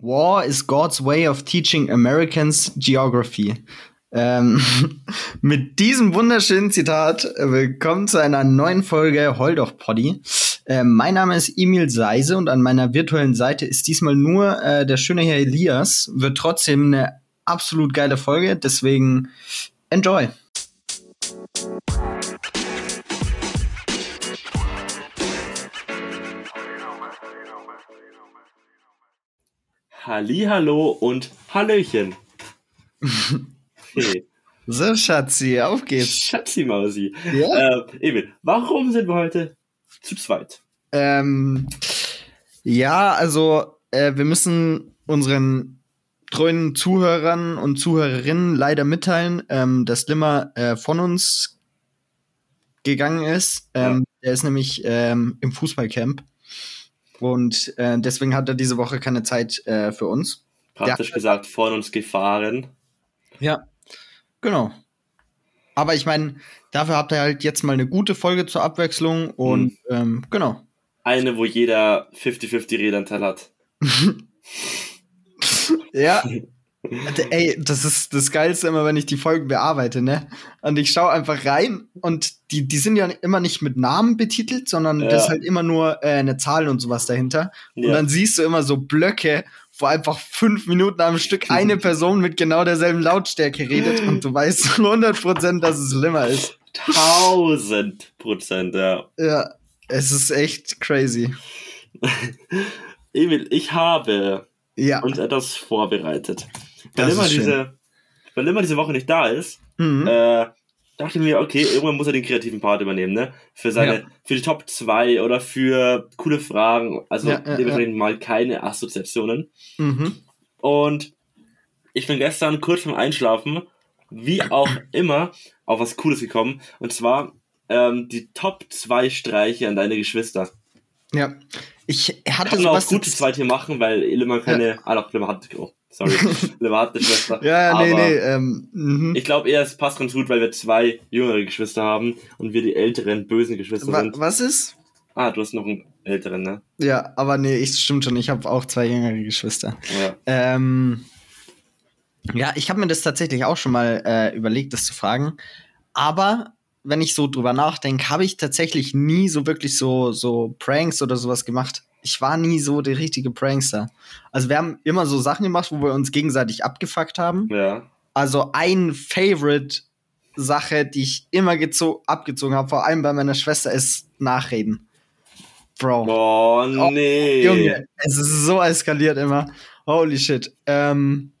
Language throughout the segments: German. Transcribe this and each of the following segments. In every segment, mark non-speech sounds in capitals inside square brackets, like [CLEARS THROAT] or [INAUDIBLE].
War is God's way of teaching Americans geography. Ähm, [LAUGHS] mit diesem wunderschönen Zitat äh, willkommen zu einer neuen Folge Holdoch Poddy. Äh, mein Name ist Emil Seise und an meiner virtuellen Seite ist diesmal nur äh, der schöne Herr Elias. Wird trotzdem eine absolut geile Folge, deswegen enjoy. Hallo und Hallöchen. [LAUGHS] Hey. So, Schatzi, auf geht's. Schatzi Mausi. Ja? Äh, Emil, warum sind wir heute zu zweit? Ähm, ja, also äh, wir müssen unseren treuen Zuhörern und Zuhörerinnen leider mitteilen, ähm, dass Limmer äh, von uns gegangen ist. Ähm, ja. Er ist nämlich ähm, im Fußballcamp. Und äh, deswegen hat er diese Woche keine Zeit äh, für uns. Praktisch ja. gesagt, von uns gefahren. Ja, genau. Aber ich meine, dafür habt ihr halt jetzt mal eine gute Folge zur Abwechslung und mhm. ähm, genau. Eine, wo jeder 50-50 Redanteil hat. [LAUGHS] ja, [LAUGHS] Ey, das ist das Geilste immer, wenn ich die Folgen bearbeite, ne? Und ich schaue einfach rein und die, die sind ja immer nicht mit Namen betitelt, sondern ja. das ist halt immer nur äh, eine Zahl und sowas dahinter. Ja. Und dann siehst du immer so Blöcke, wo einfach fünf Minuten am Stück eine [LAUGHS] Person mit genau derselben Lautstärke redet und du weißt 100 Prozent, dass es Limmer ist. Tausend Prozent, ja. Ja, es ist echt crazy. [LAUGHS] Emil, ich habe ja. uns etwas vorbereitet weil immer, diese, weil immer diese Woche nicht da ist, mhm. äh, dachte ich mir, okay, irgendwann muss er den kreativen Part übernehmen, ne? Für seine, ja. für die Top 2 oder für coole Fragen. Also ja, ja, dementsprechend mal keine Assoziationen. Mhm. Und ich bin gestern kurz vorm Einschlafen, wie auch immer, auf was Cooles gekommen. Und zwar ähm, die Top 2 Streiche an deine Geschwister. Ja. Ich hatte Kann auch gute zwei hier machen, weil Ilma keine. Ja. Ah, doch, Ilma hat. Oh, sorry. Ilma hat eine Schwester. Ja, ja, nee, nee. Ähm, mhm. ich glaube eher, es passt ganz gut, weil wir zwei jüngere Geschwister haben und wir die älteren, bösen Geschwister Wa sind. Was ist? Ah, du hast noch einen älteren, ne? Ja, aber nee, ich stimmt schon. Ich habe auch zwei jüngere Geschwister. Ja. Ähm, ja, ich habe mir das tatsächlich auch schon mal äh, überlegt, das zu fragen. Aber wenn ich so drüber nachdenke, habe ich tatsächlich nie so wirklich so, so Pranks oder sowas gemacht. Ich war nie so der richtige Prankster. Also wir haben immer so Sachen gemacht, wo wir uns gegenseitig abgefuckt haben. Ja. Also ein Favorite Sache, die ich immer abgezogen habe, vor allem bei meiner Schwester, ist Nachreden. Bro. Oh, nee. Oh, Junge, es ist so eskaliert immer. Holy shit. Ähm,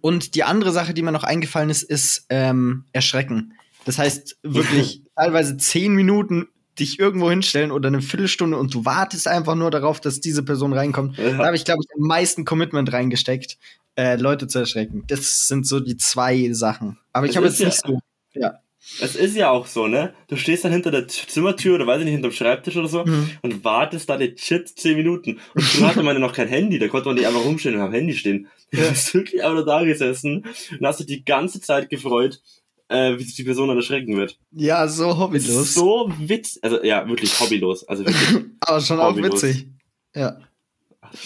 und die andere Sache, die mir noch eingefallen ist, ist ähm, Erschrecken. Das heißt, wirklich [LAUGHS] teilweise zehn Minuten dich irgendwo hinstellen oder eine Viertelstunde und du wartest einfach nur darauf, dass diese Person reinkommt. Ja. Da habe ich, glaube ich, am meisten Commitment reingesteckt, äh, Leute zu erschrecken. Das sind so die zwei Sachen. Aber ich habe jetzt ja, nicht so. Ja. Es ist ja auch so, ne? Du stehst dann hinter der Zimmertür oder weiß ich nicht, hinterm Schreibtisch oder so mhm. und wartest da legit zehn Minuten. Und früher hatte man ja noch kein Handy, da konnte man nicht einfach rumstehen und am Handy stehen. Du bist wirklich einfach da gesessen und hast dich die ganze Zeit gefreut, äh, wie sich die Person dann erschrecken wird. Ja, so hobbylos. So witzig. Also ja, wirklich hobbylos. Also wirklich [LAUGHS] Aber schon hobbylos. auch witzig. Ja.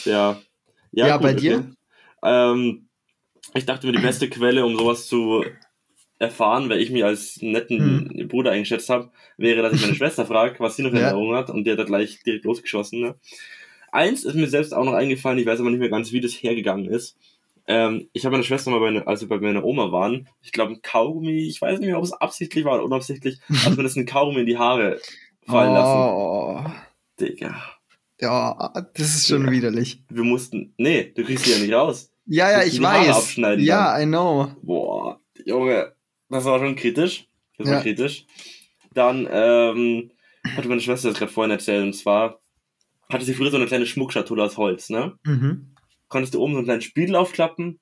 Ja. Ja, ja gut, bei dir? Okay. Ähm, ich dachte mir, die beste Quelle, um sowas zu erfahren, weil ich mich als netten hm. Bruder eingeschätzt habe, wäre, dass ich meine [LAUGHS] Schwester frage, was sie noch in ja. Erinnerung hat und die hat da gleich direkt losgeschossen. Ne? Eins ist mir selbst auch noch eingefallen, ich weiß aber nicht mehr ganz, wie das hergegangen ist. Ähm, ich habe meine Schwester mal, bei, ne, als wir bei meiner Oma waren, ich glaube ein Kaugummi, ich weiß nicht mehr, ob es absichtlich war oder unabsichtlich, [LAUGHS] hat mir das ein Kaugummi in die Haare fallen oh. lassen. Digga. Ja, das ist schon ja. widerlich. Wir mussten, nee, du kriegst sie ja nicht raus. Ja, ja, ich weiß. Ja, dann. I know. Boah, Junge, das war schon kritisch. Das war ja. kritisch. Dann ähm, hatte meine Schwester das gerade vorhin erzählt, und zwar hatte sie früher so eine kleine Schmuckschatulle aus Holz, ne? Mhm konntest du oben so einen kleinen Spiegel aufklappen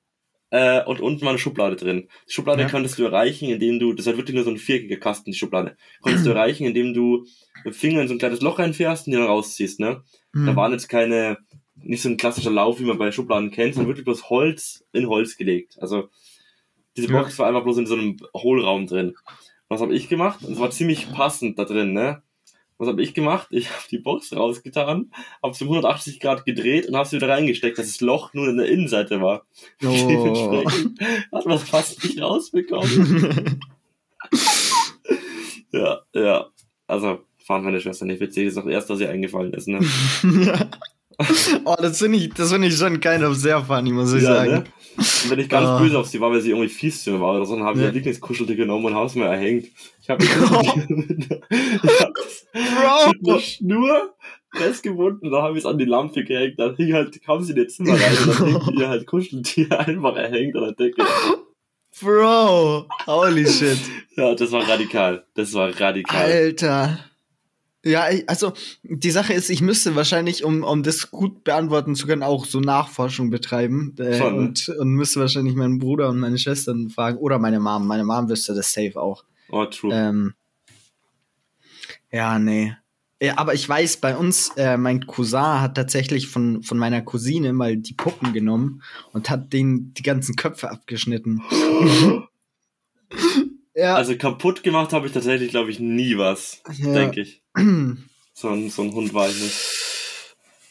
äh, und unten war eine Schublade drin. Die Schublade ja. konntest du erreichen, indem du, das halt wirklich nur so ein viereckiger Kasten, die Schublade, konntest du [CLEARS THROAT] erreichen, indem du mit Finger in so ein kleines Loch reinfährst und die dann rausziehst, ne? Mhm. Da waren jetzt keine, nicht so ein klassischer Lauf, wie man bei Schubladen kennt, sondern wirklich bloß Holz in Holz gelegt. Also diese Box ja. war einfach bloß in so einem Hohlraum drin. Was habe ich gemacht? Und es war ziemlich passend da drin, ne? Was habe ich gemacht? Ich habe die Box rausgetan, habe sie 180 Grad gedreht und habe sie wieder reingesteckt, dass das Loch nur in der Innenseite war. [LAUGHS] Oh. Dementsprechend hat man fast nicht rausbekommen. [LAUGHS] ja, ja. Also fand meine Schwester nicht witzig. Ist auch erst, dass ihr eingefallen ist, ne? [LAUGHS] oh, das finde ich, das finde ich schon kind of sehr funny, muss ich ja, sagen. Ne? Und wenn ich ganz oh. böse auf sie war, weil sie irgendwie fies zu mir war oder so, dann habe ich ja. ihr Lieblingskuschelte genommen und habe es mir erhängt. Ich habe [LAUGHS] einer Schnur festgebunden, da habe ich es an die Lampe gehängt, dann hing halt, kam sie in ihr Zimmer rein und dann hing ihr halt Kuscheltier [LAUGHS] einfach erhängt an der Decke. Bro, holy shit. Ja, das war radikal. Das war radikal. Alter. Ja, also die Sache ist, ich müsste wahrscheinlich, um, um das gut beantworten zu können, auch so Nachforschung betreiben äh, Schon, ne? und, und müsste wahrscheinlich meinen Bruder und meine Schwestern fragen oder meine Mom. Meine Mom wüsste das safe auch. Oh, true. Ähm, ja, nee. Ja, aber ich weiß, bei uns, äh, mein Cousin hat tatsächlich von, von meiner Cousine mal die Puppen genommen und hat denen die ganzen Köpfe abgeschnitten. [GASPS] ja. Also kaputt gemacht habe ich tatsächlich, glaube ich, nie was, ja. denke ich. So, ein, so ein Hund war ich nicht.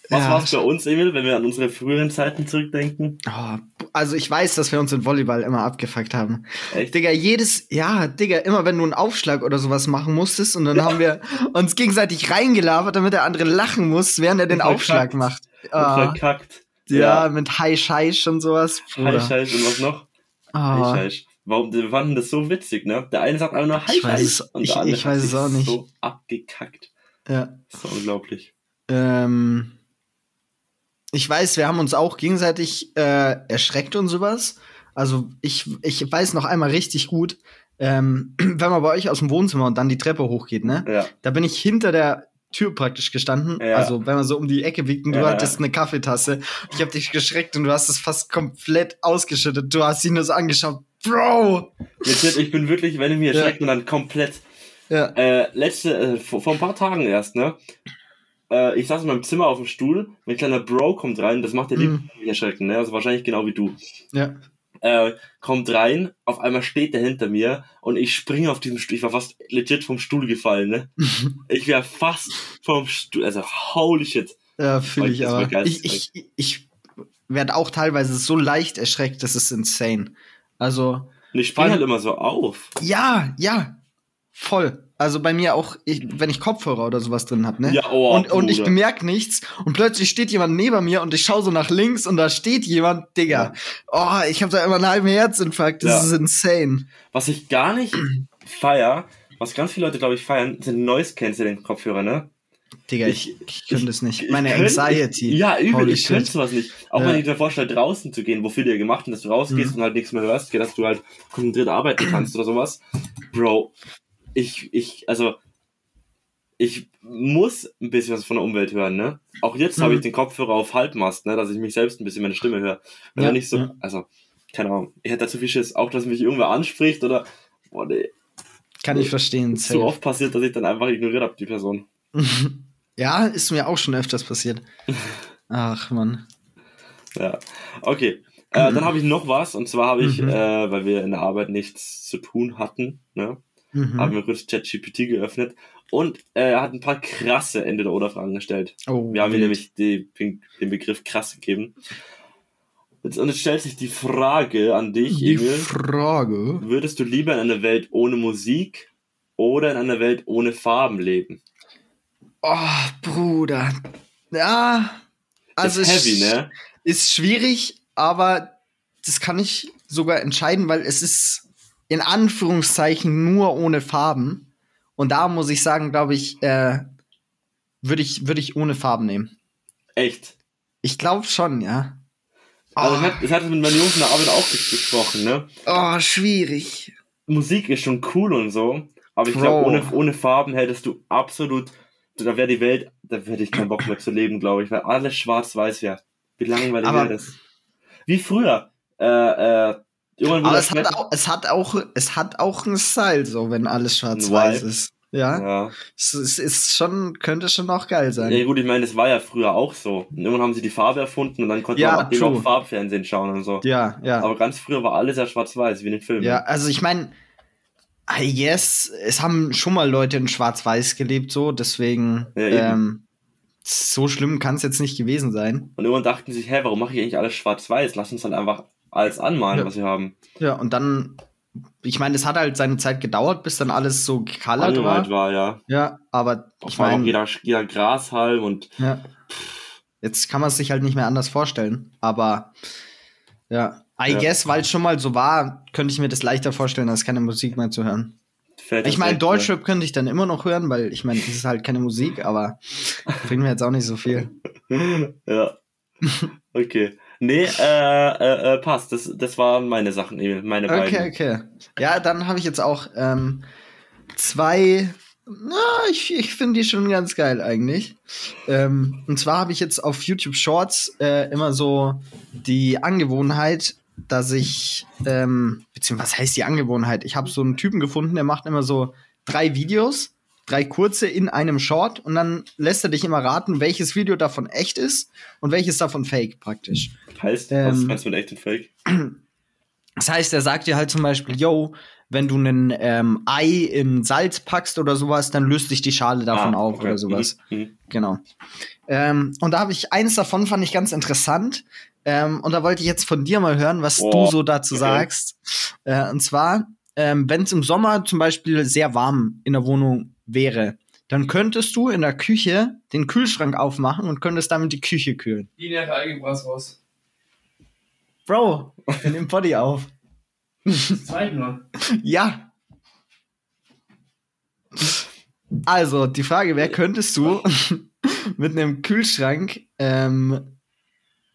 Was ja, war es bei uns, Emil, wenn wir an unsere früheren Zeiten zurückdenken? Oh, also ich weiß, dass wir uns in Volleyball immer abgefuckt haben. Echt? Digga, jedes, ja, Digga, immer wenn du einen Aufschlag oder sowas machen musstest und dann ja. haben wir [LAUGHS] uns gegenseitig reingelabert, damit der andere lachen muss, während er den und Aufschlag macht. Und ah. verkackt. Ja, ja, mit High Scheiß und sowas. High Scheiß und was noch? Oh. High Scheiß. Warum, wir fanden das so witzig, ne? Der eine sagt einfach nur High Scheiß und der ich, andere ich weiß es auch nicht. so abgekackt. Ja. Das ist unglaublich. Ähm ich weiß, wir haben uns auch gegenseitig äh, erschreckt und sowas. Also ich, ich weiß noch einmal richtig gut, ähm, [CLEARS THROAT] wenn man bei euch aus dem Wohnzimmer und dann die Treppe hochgeht, ne? Ja. Da bin ich hinter der Tür praktisch gestanden. Ja. Also wenn man so um die Ecke biegt und du ja. hattest eine Kaffeetasse. Ich habe dich geschreckt und du hast es fast komplett ausgeschüttet. Du hast ihn nur so angeschaut. Bro! Jetzt, ich bin wirklich, wenn ich mich erschreckt ja. dann komplett. Ja. Äh, letzte, äh, vor, vor ein paar Tagen erst, ne? äh, ich saß in meinem Zimmer auf dem Stuhl, mein kleiner Bro kommt rein, das macht der mhm. erschrecken, ne? Also wahrscheinlich genau wie du. Ja. Äh, kommt rein, auf einmal steht der hinter mir und ich springe auf diesem Stuhl. Ich war fast legit vom Stuhl gefallen, ne? [LAUGHS] ich wäre fast vom Stuhl, also holy shit. Ja, fühle ich aber. Ich, ich, ich werde auch teilweise so leicht erschreckt, das ist insane. Also. Und ich springe halt immer so auf. Ja, ja. Voll. Also bei mir auch, ich, wenn ich Kopfhörer oder sowas drin hab, ne? Ja, oh, und, und ich bemerke nichts und plötzlich steht jemand neben mir und ich schaue so nach links und da steht jemand, Digga. Ja. Oh, ich habe da immer einen halben Herzinfarkt. Das ja. ist insane. Was ich gar nicht feier, was ganz viele Leute, glaube ich, feiern, sind Noise Canceling Kopfhörer, ne? Digga, ich, ich, könnte es nicht. Meine könnt, Anxiety. Ich, ja, übel, ich könnte sowas nicht. Auch ja. wenn ich dir vorstelle, draußen zu gehen, wofür dir gemacht und dass du rausgehst mhm. und halt nichts mehr hörst, dass du halt konzentriert arbeiten kannst oder sowas. Bro, ich, ich, also, ich muss ein bisschen was von der Umwelt hören, ne? Auch jetzt mhm. habe ich den Kopfhörer auf Halbmast, ne? Dass ich mich selbst ein bisschen meine Stimme höre. Wenn ja, nicht so, ja. also, keine Ahnung, ich hätte dazu viel Schiss, auch dass mich irgendwer anspricht oder, boah, nee. Kann ich verstehen. So oft passiert, dass ich dann einfach ignoriert habe, die Person. [LAUGHS] ja, ist mir auch schon öfters passiert. [LAUGHS] Ach, man. Ja, okay. Äh, dann habe ich noch was, und zwar habe ich, mhm. äh, weil wir in der Arbeit nichts zu tun hatten, ne? Mhm. Haben wir kurz ChatGPT geöffnet und äh, er hat ein paar krasse Entweder-Oder-Fragen gestellt. Oh, wir haben ihm nämlich die, den Begriff krass gegeben. Jetzt, und jetzt stellt sich die Frage an dich, die Emil. Frage? Würdest du lieber in einer Welt ohne Musik oder in einer Welt ohne Farben leben? Oh, Bruder. Ja, also ist heavy, ne? Ist schwierig, aber das kann ich sogar entscheiden, weil es ist in Anführungszeichen nur ohne Farben. Und da muss ich sagen, glaube ich, äh, würde ich, würde ich ohne Farben nehmen. Echt? Ich glaube schon, ja. Also, oh. ich hatte mit meinen Jungs in der Arbeit auch gesprochen, ne? Oh, schwierig. Musik ist schon cool und so, aber ich glaube, ohne, ohne Farben hättest du absolut, da wäre die Welt, da hätte ich keinen Bock mehr zu leben, glaube ich, weil alles schwarz-weiß wäre. Wie langweilig wäre das? Wie früher. Äh, äh, aber es hat, auch, es hat auch, es hat auch einen Style, so wenn alles schwarz-weiß ist. Ja. ja. Es, es, ist schon, könnte schon auch geil sein. Ja, gut, ich meine, das war ja früher auch so. Irgendwann haben sie die Farbe erfunden und dann konnte ja, man auch Farbfernsehen schauen und so. Ja, ja. Aber ganz früher war alles ja schwarz-weiß, wie in den Filmen. Ja, also ich meine, Guess, es haben schon mal Leute in Schwarz-Weiß gelebt, so, deswegen, ja, ähm, so schlimm kann es jetzt nicht gewesen sein. Und irgendwann dachten sie sich, hä, warum mache ich eigentlich alles schwarz-weiß? Lass uns dann einfach alles anmalen, ja. was wir haben. Ja, und dann, ich meine, es hat halt seine Zeit gedauert, bis dann alles so gecolored war. war. ja. Ja, aber ich meine. Jeder, jeder Grashalm und. Ja. Jetzt kann man es sich halt nicht mehr anders vorstellen. Aber ja, I ja. guess, weil es schon mal so war, könnte ich mir das leichter vorstellen, als keine Musik mehr zu hören. Fällt ich meine, Deutschrap könnte ich dann immer noch hören, weil ich meine, das ist halt keine Musik, aber bringt mir jetzt auch nicht so viel. [LAUGHS] ja. Okay. Nee, äh, äh, äh, passt. Das, das waren meine Sachen, meine beiden. Okay, okay. Ja, dann habe ich jetzt auch ähm, zwei. Na, ich, ich finde die schon ganz geil eigentlich. Ähm, und zwar habe ich jetzt auf YouTube Shorts äh, immer so die Angewohnheit, dass ich, ähm, beziehungsweise was heißt die Angewohnheit? Ich habe so einen Typen gefunden, der macht immer so drei Videos, drei kurze in einem Short und dann lässt er dich immer raten, welches Video davon echt ist und welches davon fake praktisch. Heißt, ähm, was meinst du mit echt und fake? Das heißt, er sagt dir halt zum Beispiel, yo, wenn du ein ähm, Ei in Salz packst oder sowas, dann löst sich die Schale davon ah, auf okay. oder sowas. Mhm. mhm. Genau. Ähm, und da habe ich eins davon, fand ich ganz interessant. Ähm, und da wollte ich jetzt von dir mal hören, was oh, du so dazu okay. sagst. Äh, und zwar, ähm, wenn es im Sommer zum Beispiel sehr warm in der Wohnung wäre, dann könntest du in der Küche den Kühlschrank aufmachen und könntest damit die Küche kühlen. Lineare Algebras raus. Bro, wir nehmen Body auf. Zwei nur. [LAUGHS] Ja. Also, die Frage wäre, könntest du [LAUGHS] [LAUGHS] mit einem Kühlschrank ähm,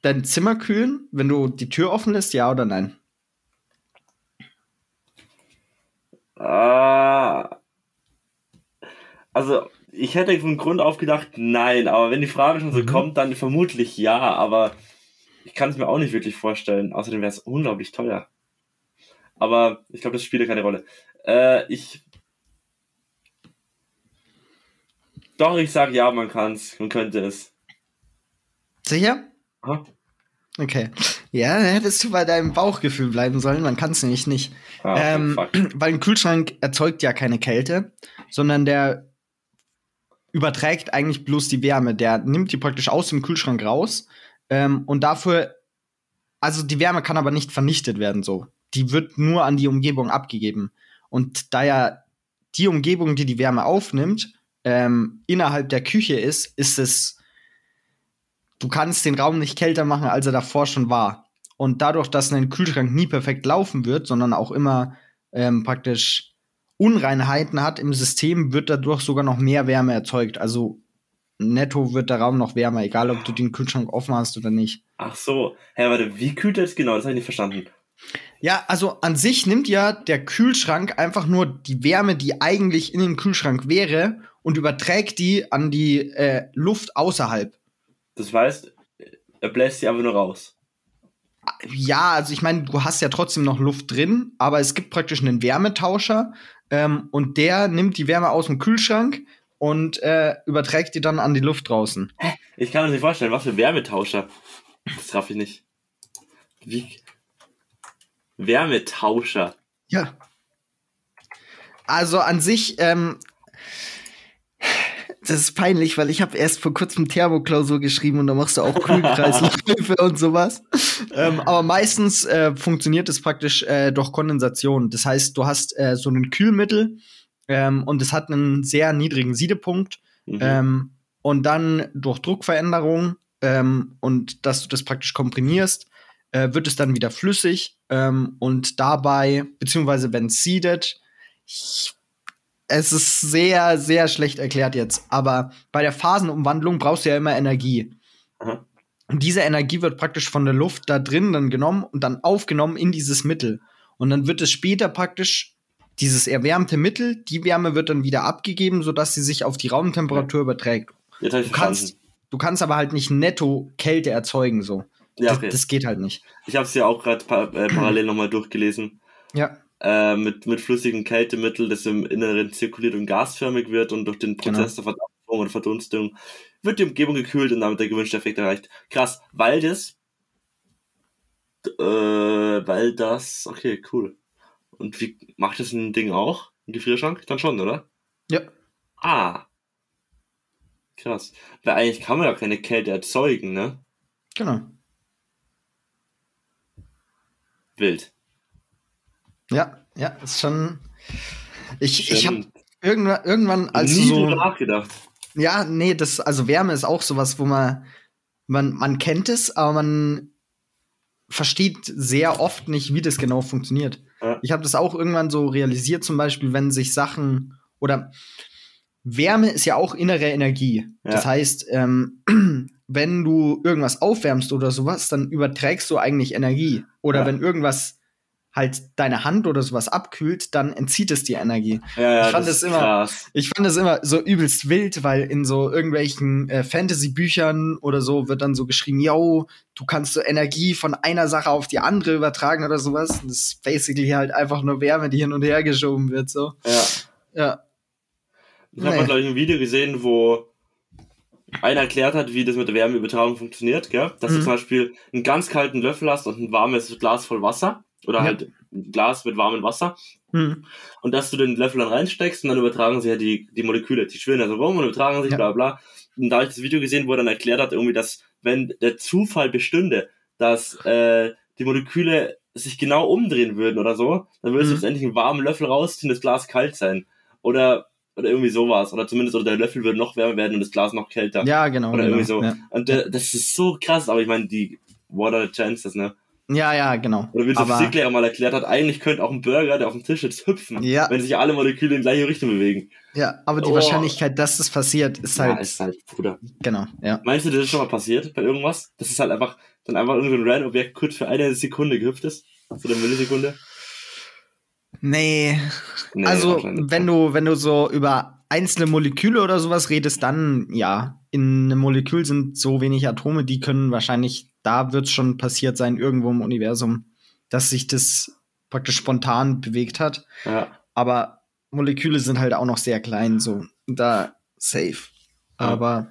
dein Zimmer kühlen, wenn du die Tür offen lässt, ja oder nein? Ah. Also, ich hätte von Grund auf gedacht, nein, aber wenn die Frage schon so mhm. kommt, dann vermutlich ja, aber ich kann es mir auch nicht wirklich vorstellen. Außerdem wäre es unglaublich teuer. Aber ich glaube, das spielt ja keine Rolle. Äh, ich. Doch, ich sage ja, man kann es, man könnte es. Sicher? Okay. Ja, dann hättest du bei deinem Bauchgefühl bleiben sollen. Man kann es nämlich nicht. Ah, ähm, [CLEARS THROAT] weil ein Kühlschrank erzeugt ja keine Kälte, sondern der überträgt eigentlich bloß die Wärme. Der nimmt die praktisch aus dem Kühlschrank raus. Ähm, und dafür, also die Wärme kann aber nicht vernichtet werden so. Die wird nur an die Umgebung abgegeben. Und da ja die Umgebung, die die Wärme aufnimmt, ähm, innerhalb der Küche ist, ist es du kannst den Raum nicht kälter machen, als er davor schon war. Und dadurch, dass ein Kühlschrank nie perfekt laufen wird, sondern auch immer ähm, praktisch Unreinheiten hat im System, wird dadurch sogar noch mehr Wärme erzeugt. Also netto wird der Raum noch wärmer, egal ob du den Kühlschrank offen hast oder nicht. Ach so. Hä, warte, wie kühlt er das genau? Das habe ich nicht verstanden. Ja, also an sich nimmt ja der Kühlschrank einfach nur die Wärme, die eigentlich in dem Kühlschrank wäre, und überträgt die an die äh, Luft außerhalb. Das heißt, er bläst sie einfach nur raus. Ja, also ich meine, du hast ja trotzdem noch Luft drin, aber es gibt praktisch einen Wärmetauscher ähm, und der nimmt die Wärme aus dem Kühlschrank und äh, überträgt die dann an die Luft draußen. Ich kann mir nicht vorstellen, was für Wärmetauscher. Das traf ich nicht. Wie? Wärmetauscher. Ja. Also an sich, ähm, das ist peinlich, weil ich habe erst vor kurzem Thermoklausur geschrieben und da machst du auch Kühlkreisläufe und sowas. Ähm, aber meistens äh, funktioniert es praktisch äh, durch Kondensation. Das heißt, du hast äh, so ein Kühlmittel ähm, und es hat einen sehr niedrigen Siedepunkt. Mhm. Ähm, und dann durch Druckveränderung ähm, und dass du das praktisch komprimierst, äh, wird es dann wieder flüssig. Ähm, und dabei, beziehungsweise wenn es siedet, ich es ist sehr, sehr schlecht erklärt jetzt. Aber bei der Phasenumwandlung brauchst du ja immer Energie. Aha. Und diese Energie wird praktisch von der Luft da drin dann genommen und dann aufgenommen in dieses Mittel. Und dann wird es später praktisch dieses erwärmte Mittel, die Wärme wird dann wieder abgegeben, sodass sie sich auf die Raumtemperatur überträgt. Jetzt ich du, kannst, du kannst aber halt nicht netto Kälte erzeugen, so. Ja, okay. das, das geht halt nicht. Ich habe es ja auch gerade par äh, parallel nochmal durchgelesen. Ja äh, mit, mit flüssigem Kältemittel, das im Inneren zirkuliert und gasförmig wird und durch den Prozess genau. der Verdampfung und Verdunstung wird die Umgebung gekühlt und damit der gewünschte Effekt erreicht. Krass, weil das, äh, weil das, okay, cool. Und wie macht das ein Ding auch? Im Gefrierschrank? Dann schon, oder? Ja. Ah. Krass. Weil eigentlich kann man ja keine Kälte erzeugen, ne? Genau. Wild. Ja, ja, ist schon. Ich, ich habe irgendwann, irgendwann als Nie so. nachgedacht. Ja, nee, das, also Wärme ist auch sowas, wo man, man, man kennt es, aber man versteht sehr oft nicht, wie das genau funktioniert. Ja. Ich habe das auch irgendwann so realisiert, zum Beispiel, wenn sich Sachen oder Wärme ist ja auch innere Energie. Ja. Das heißt, ähm, [CLEARS THROAT] wenn du irgendwas aufwärmst oder sowas, dann überträgst du eigentlich Energie. Oder Ja. wenn irgendwas halt deine Hand oder sowas abkühlt, dann entzieht es dir Energie. Ja, ja, Ich fand ist immer- krass. Ich fand das immer so übelst wild, weil in so irgendwelchen äh, Fantasy-Büchern oder so wird dann so geschrieben, yo, du kannst so Energie von einer Sache auf die andere übertragen oder sowas. Das ist basically halt einfach nur Wärme, die hin und her geschoben wird, so. Ja. Ja. Ich habe Nee. mal, glaube ich, ein Video gesehen, wo einer erklärt hat, wie das mit der Wärmeübertragung funktioniert, gell? Dass du Mhm. zum Beispiel einen ganz kalten Löffel hast und ein warmes Glas voll Wasser. Oder Ja. halt ein Glas mit warmem Wasser. Hm. Und dass du den Löffel dann reinsteckst und dann übertragen sie ja die, die Moleküle. Die schwirren also rum und übertragen sich, Ja. bla bla. Und da habe ich das Video gesehen, wo er dann erklärt hat, irgendwie, dass wenn der Zufall bestünde, dass äh, die Moleküle sich genau umdrehen würden oder so, dann würdest Mhm. du letztendlich einen warmen Löffel rausziehen, das Glas kalt sein. Oder, oder irgendwie sowas. Oder zumindest, oder der Löffel würde noch wärmer werden und das Glas noch kälter. Ja, genau. Oder genau. irgendwie so. Ja. Und äh, das ist so krass, aber ich meine, die, what are the chances, ne? Ja, ja, genau. Oder wie der Physiklehrer mal erklärt hat, eigentlich könnte auch ein Burger, der auf dem Tisch sitzt, hüpfen, Ja. wenn sich alle Moleküle in die gleiche Richtung bewegen. ja, aber die Oh. Wahrscheinlichkeit, dass das passiert, ist Ja, halt ist halt, Bruder. genau, ja. Meinst du, das ist schon mal passiert bei irgendwas? Das ist halt einfach, dann einfach irgendein random Objekt kurz für eine Sekunde gehüpft ist? So eine Millisekunde? Nee, Nee, also wenn du wenn du so über einzelne Moleküle oder sowas redest, dann ja. In einem Molekül sind so wenig Atome, die können wahrscheinlich, da wird es schon passiert sein, irgendwo im Universum, dass sich das praktisch spontan bewegt hat. Ja, Aber Moleküle sind halt auch noch sehr klein, so da safe. Ja. Aber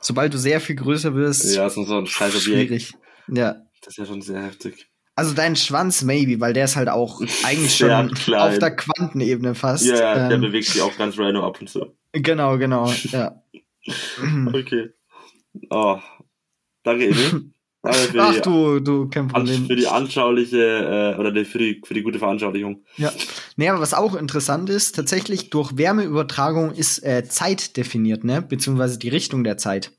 sobald du sehr viel größer wirst, ja, so so ein scheiß schwierig. Ja. Das ist ja schon sehr heftig. Also dein Schwanz, maybe, weil der ist halt auch [LAUGHS] eigentlich schon klein. auf der Quantenebene fast. Ja, ja, der Ähm, bewegt sich auch ganz random ab und zu. Genau, genau, ja. [LAUGHS] [CLEARS THROAT] Okay. Oh. Danke, Emil. [LAUGHS] Danke für, Ach die, du, du, kein Problem. für die anschauliche, äh, oder die, für, die, für die gute Veranschaulichung. Ja. Aber was auch interessant ist, tatsächlich durch Wärmeübertragung ist äh, Zeit definiert, ne? Beziehungsweise die Richtung der Zeit.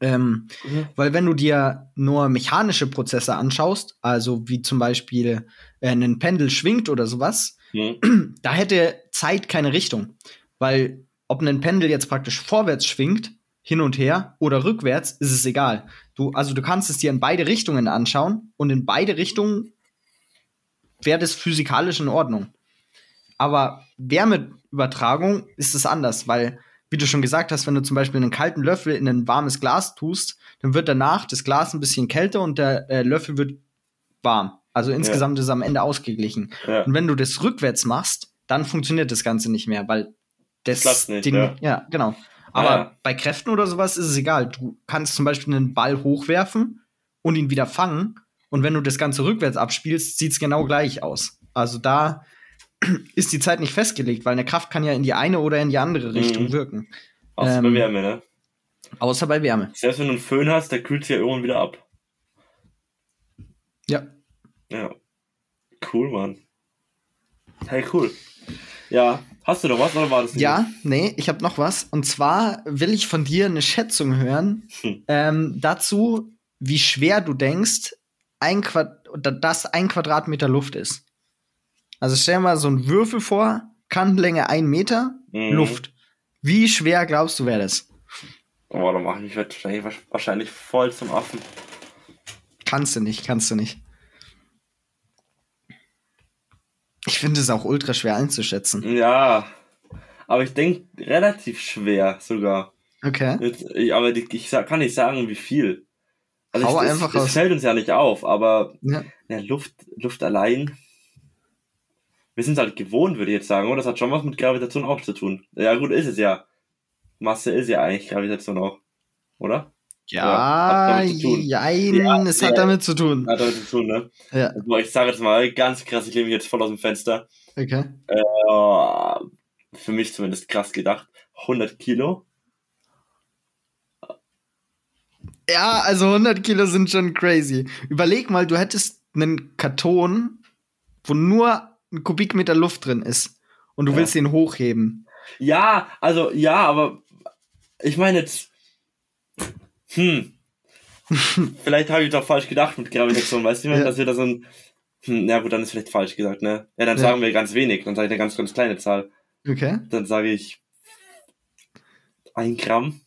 Ähm, Mhm. Weil wenn du dir nur mechanische Prozesse anschaust, also wie zum Beispiel äh, ein Pendel schwingt oder sowas, Hm? [CLEARS THROAT] da hätte Zeit keine Richtung. Weil ob ein Pendel jetzt praktisch vorwärts schwingt, hin und her oder rückwärts, ist es egal. Du, also du kannst es dir in beide Richtungen anschauen und in beide Richtungen wäre das physikalisch in Ordnung. Aber Wärmeübertragung ist es anders, weil, wie du schon gesagt hast, wenn du zum Beispiel einen kalten Löffel in ein warmes Glas tust, dann wird danach das Glas ein bisschen kälter und der äh, Löffel wird warm. Also insgesamt ist es am Ende ausgeglichen. Ja. Und wenn du das rückwärts machst, dann funktioniert das Ganze nicht mehr, weil das Klappt nicht, Ding, ja. ja. genau. Aber ja. bei Kräften oder sowas ist es egal. Du kannst zum Beispiel einen Ball hochwerfen und ihn wieder fangen. Und wenn du das Ganze rückwärts abspielst, sieht es genau gleich aus. Also da [CLEARS THROAT] ist die Zeit nicht festgelegt, weil eine Kraft kann ja in die eine oder in die andere Richtung Mhm. wirken. Außer Ähm, bei Wärme, ne? Außer bei Wärme. Selbst wenn du einen Föhn hast, der kühlt sich ja irgendwann wieder ab. Ja. Ja. Cool, Mann. Hey, cool. Ja, hast du noch was oder war das nicht? Ja, nee, ich habe noch was. Und zwar will ich von dir eine Schätzung hören Hm. ähm, dazu, wie schwer du denkst, ein Quad dass ein Quadratmeter Luft ist. Also stell dir mal so einen Würfel vor, Kantenlänge ein Meter, Mhm. Luft. Wie schwer glaubst du, wäre das? Oh, da mache ich mich wahrscheinlich voll zum Affen. Kannst du nicht, kannst du nicht. Ich finde es auch ultra schwer einzuschätzen. Ja. Aber ich denke relativ schwer sogar. Okay. Jetzt, ich, aber die, ich kann nicht sagen, wie viel. Also Hau ich, es, einfach es raus. fällt uns ja nicht auf, aber Ja. ja, Luft, Luft allein. Wir sind halt gewohnt, würde ich jetzt sagen, oder? Das hat schon was mit Gravitation auch zu tun. Ja, gut, ist es ja. Masse ist ja eigentlich Gravitation auch, oder? Ja, Ja, hat damit zu tun. jein, Ja, es ja. hat damit zu tun. Hat damit zu tun, ne? Ja. Boah, ich sage jetzt mal ganz krass, ich lehne mich jetzt voll aus dem Fenster. Okay. Äh, für mich zumindest krass gedacht. 100 Kilo. Ja, also 100 Kilo sind schon crazy. Überleg mal, du hättest einen Karton, wo nur ein Kubikmeter Luft drin ist und du Ja. willst ihn hochheben. Ja, also ja, aber ich meine jetzt. Hm. [LAUGHS] vielleicht habe ich doch falsch gedacht mit Gravitation, weißt du, Ja. dass wir da so ein. Hm, na gut, dann ist vielleicht falsch gesagt, ne? Ja, dann Ja. sagen wir ganz wenig, dann sage ich eine ganz, ganz kleine Zahl. Okay. Dann sage ich ein Gramm.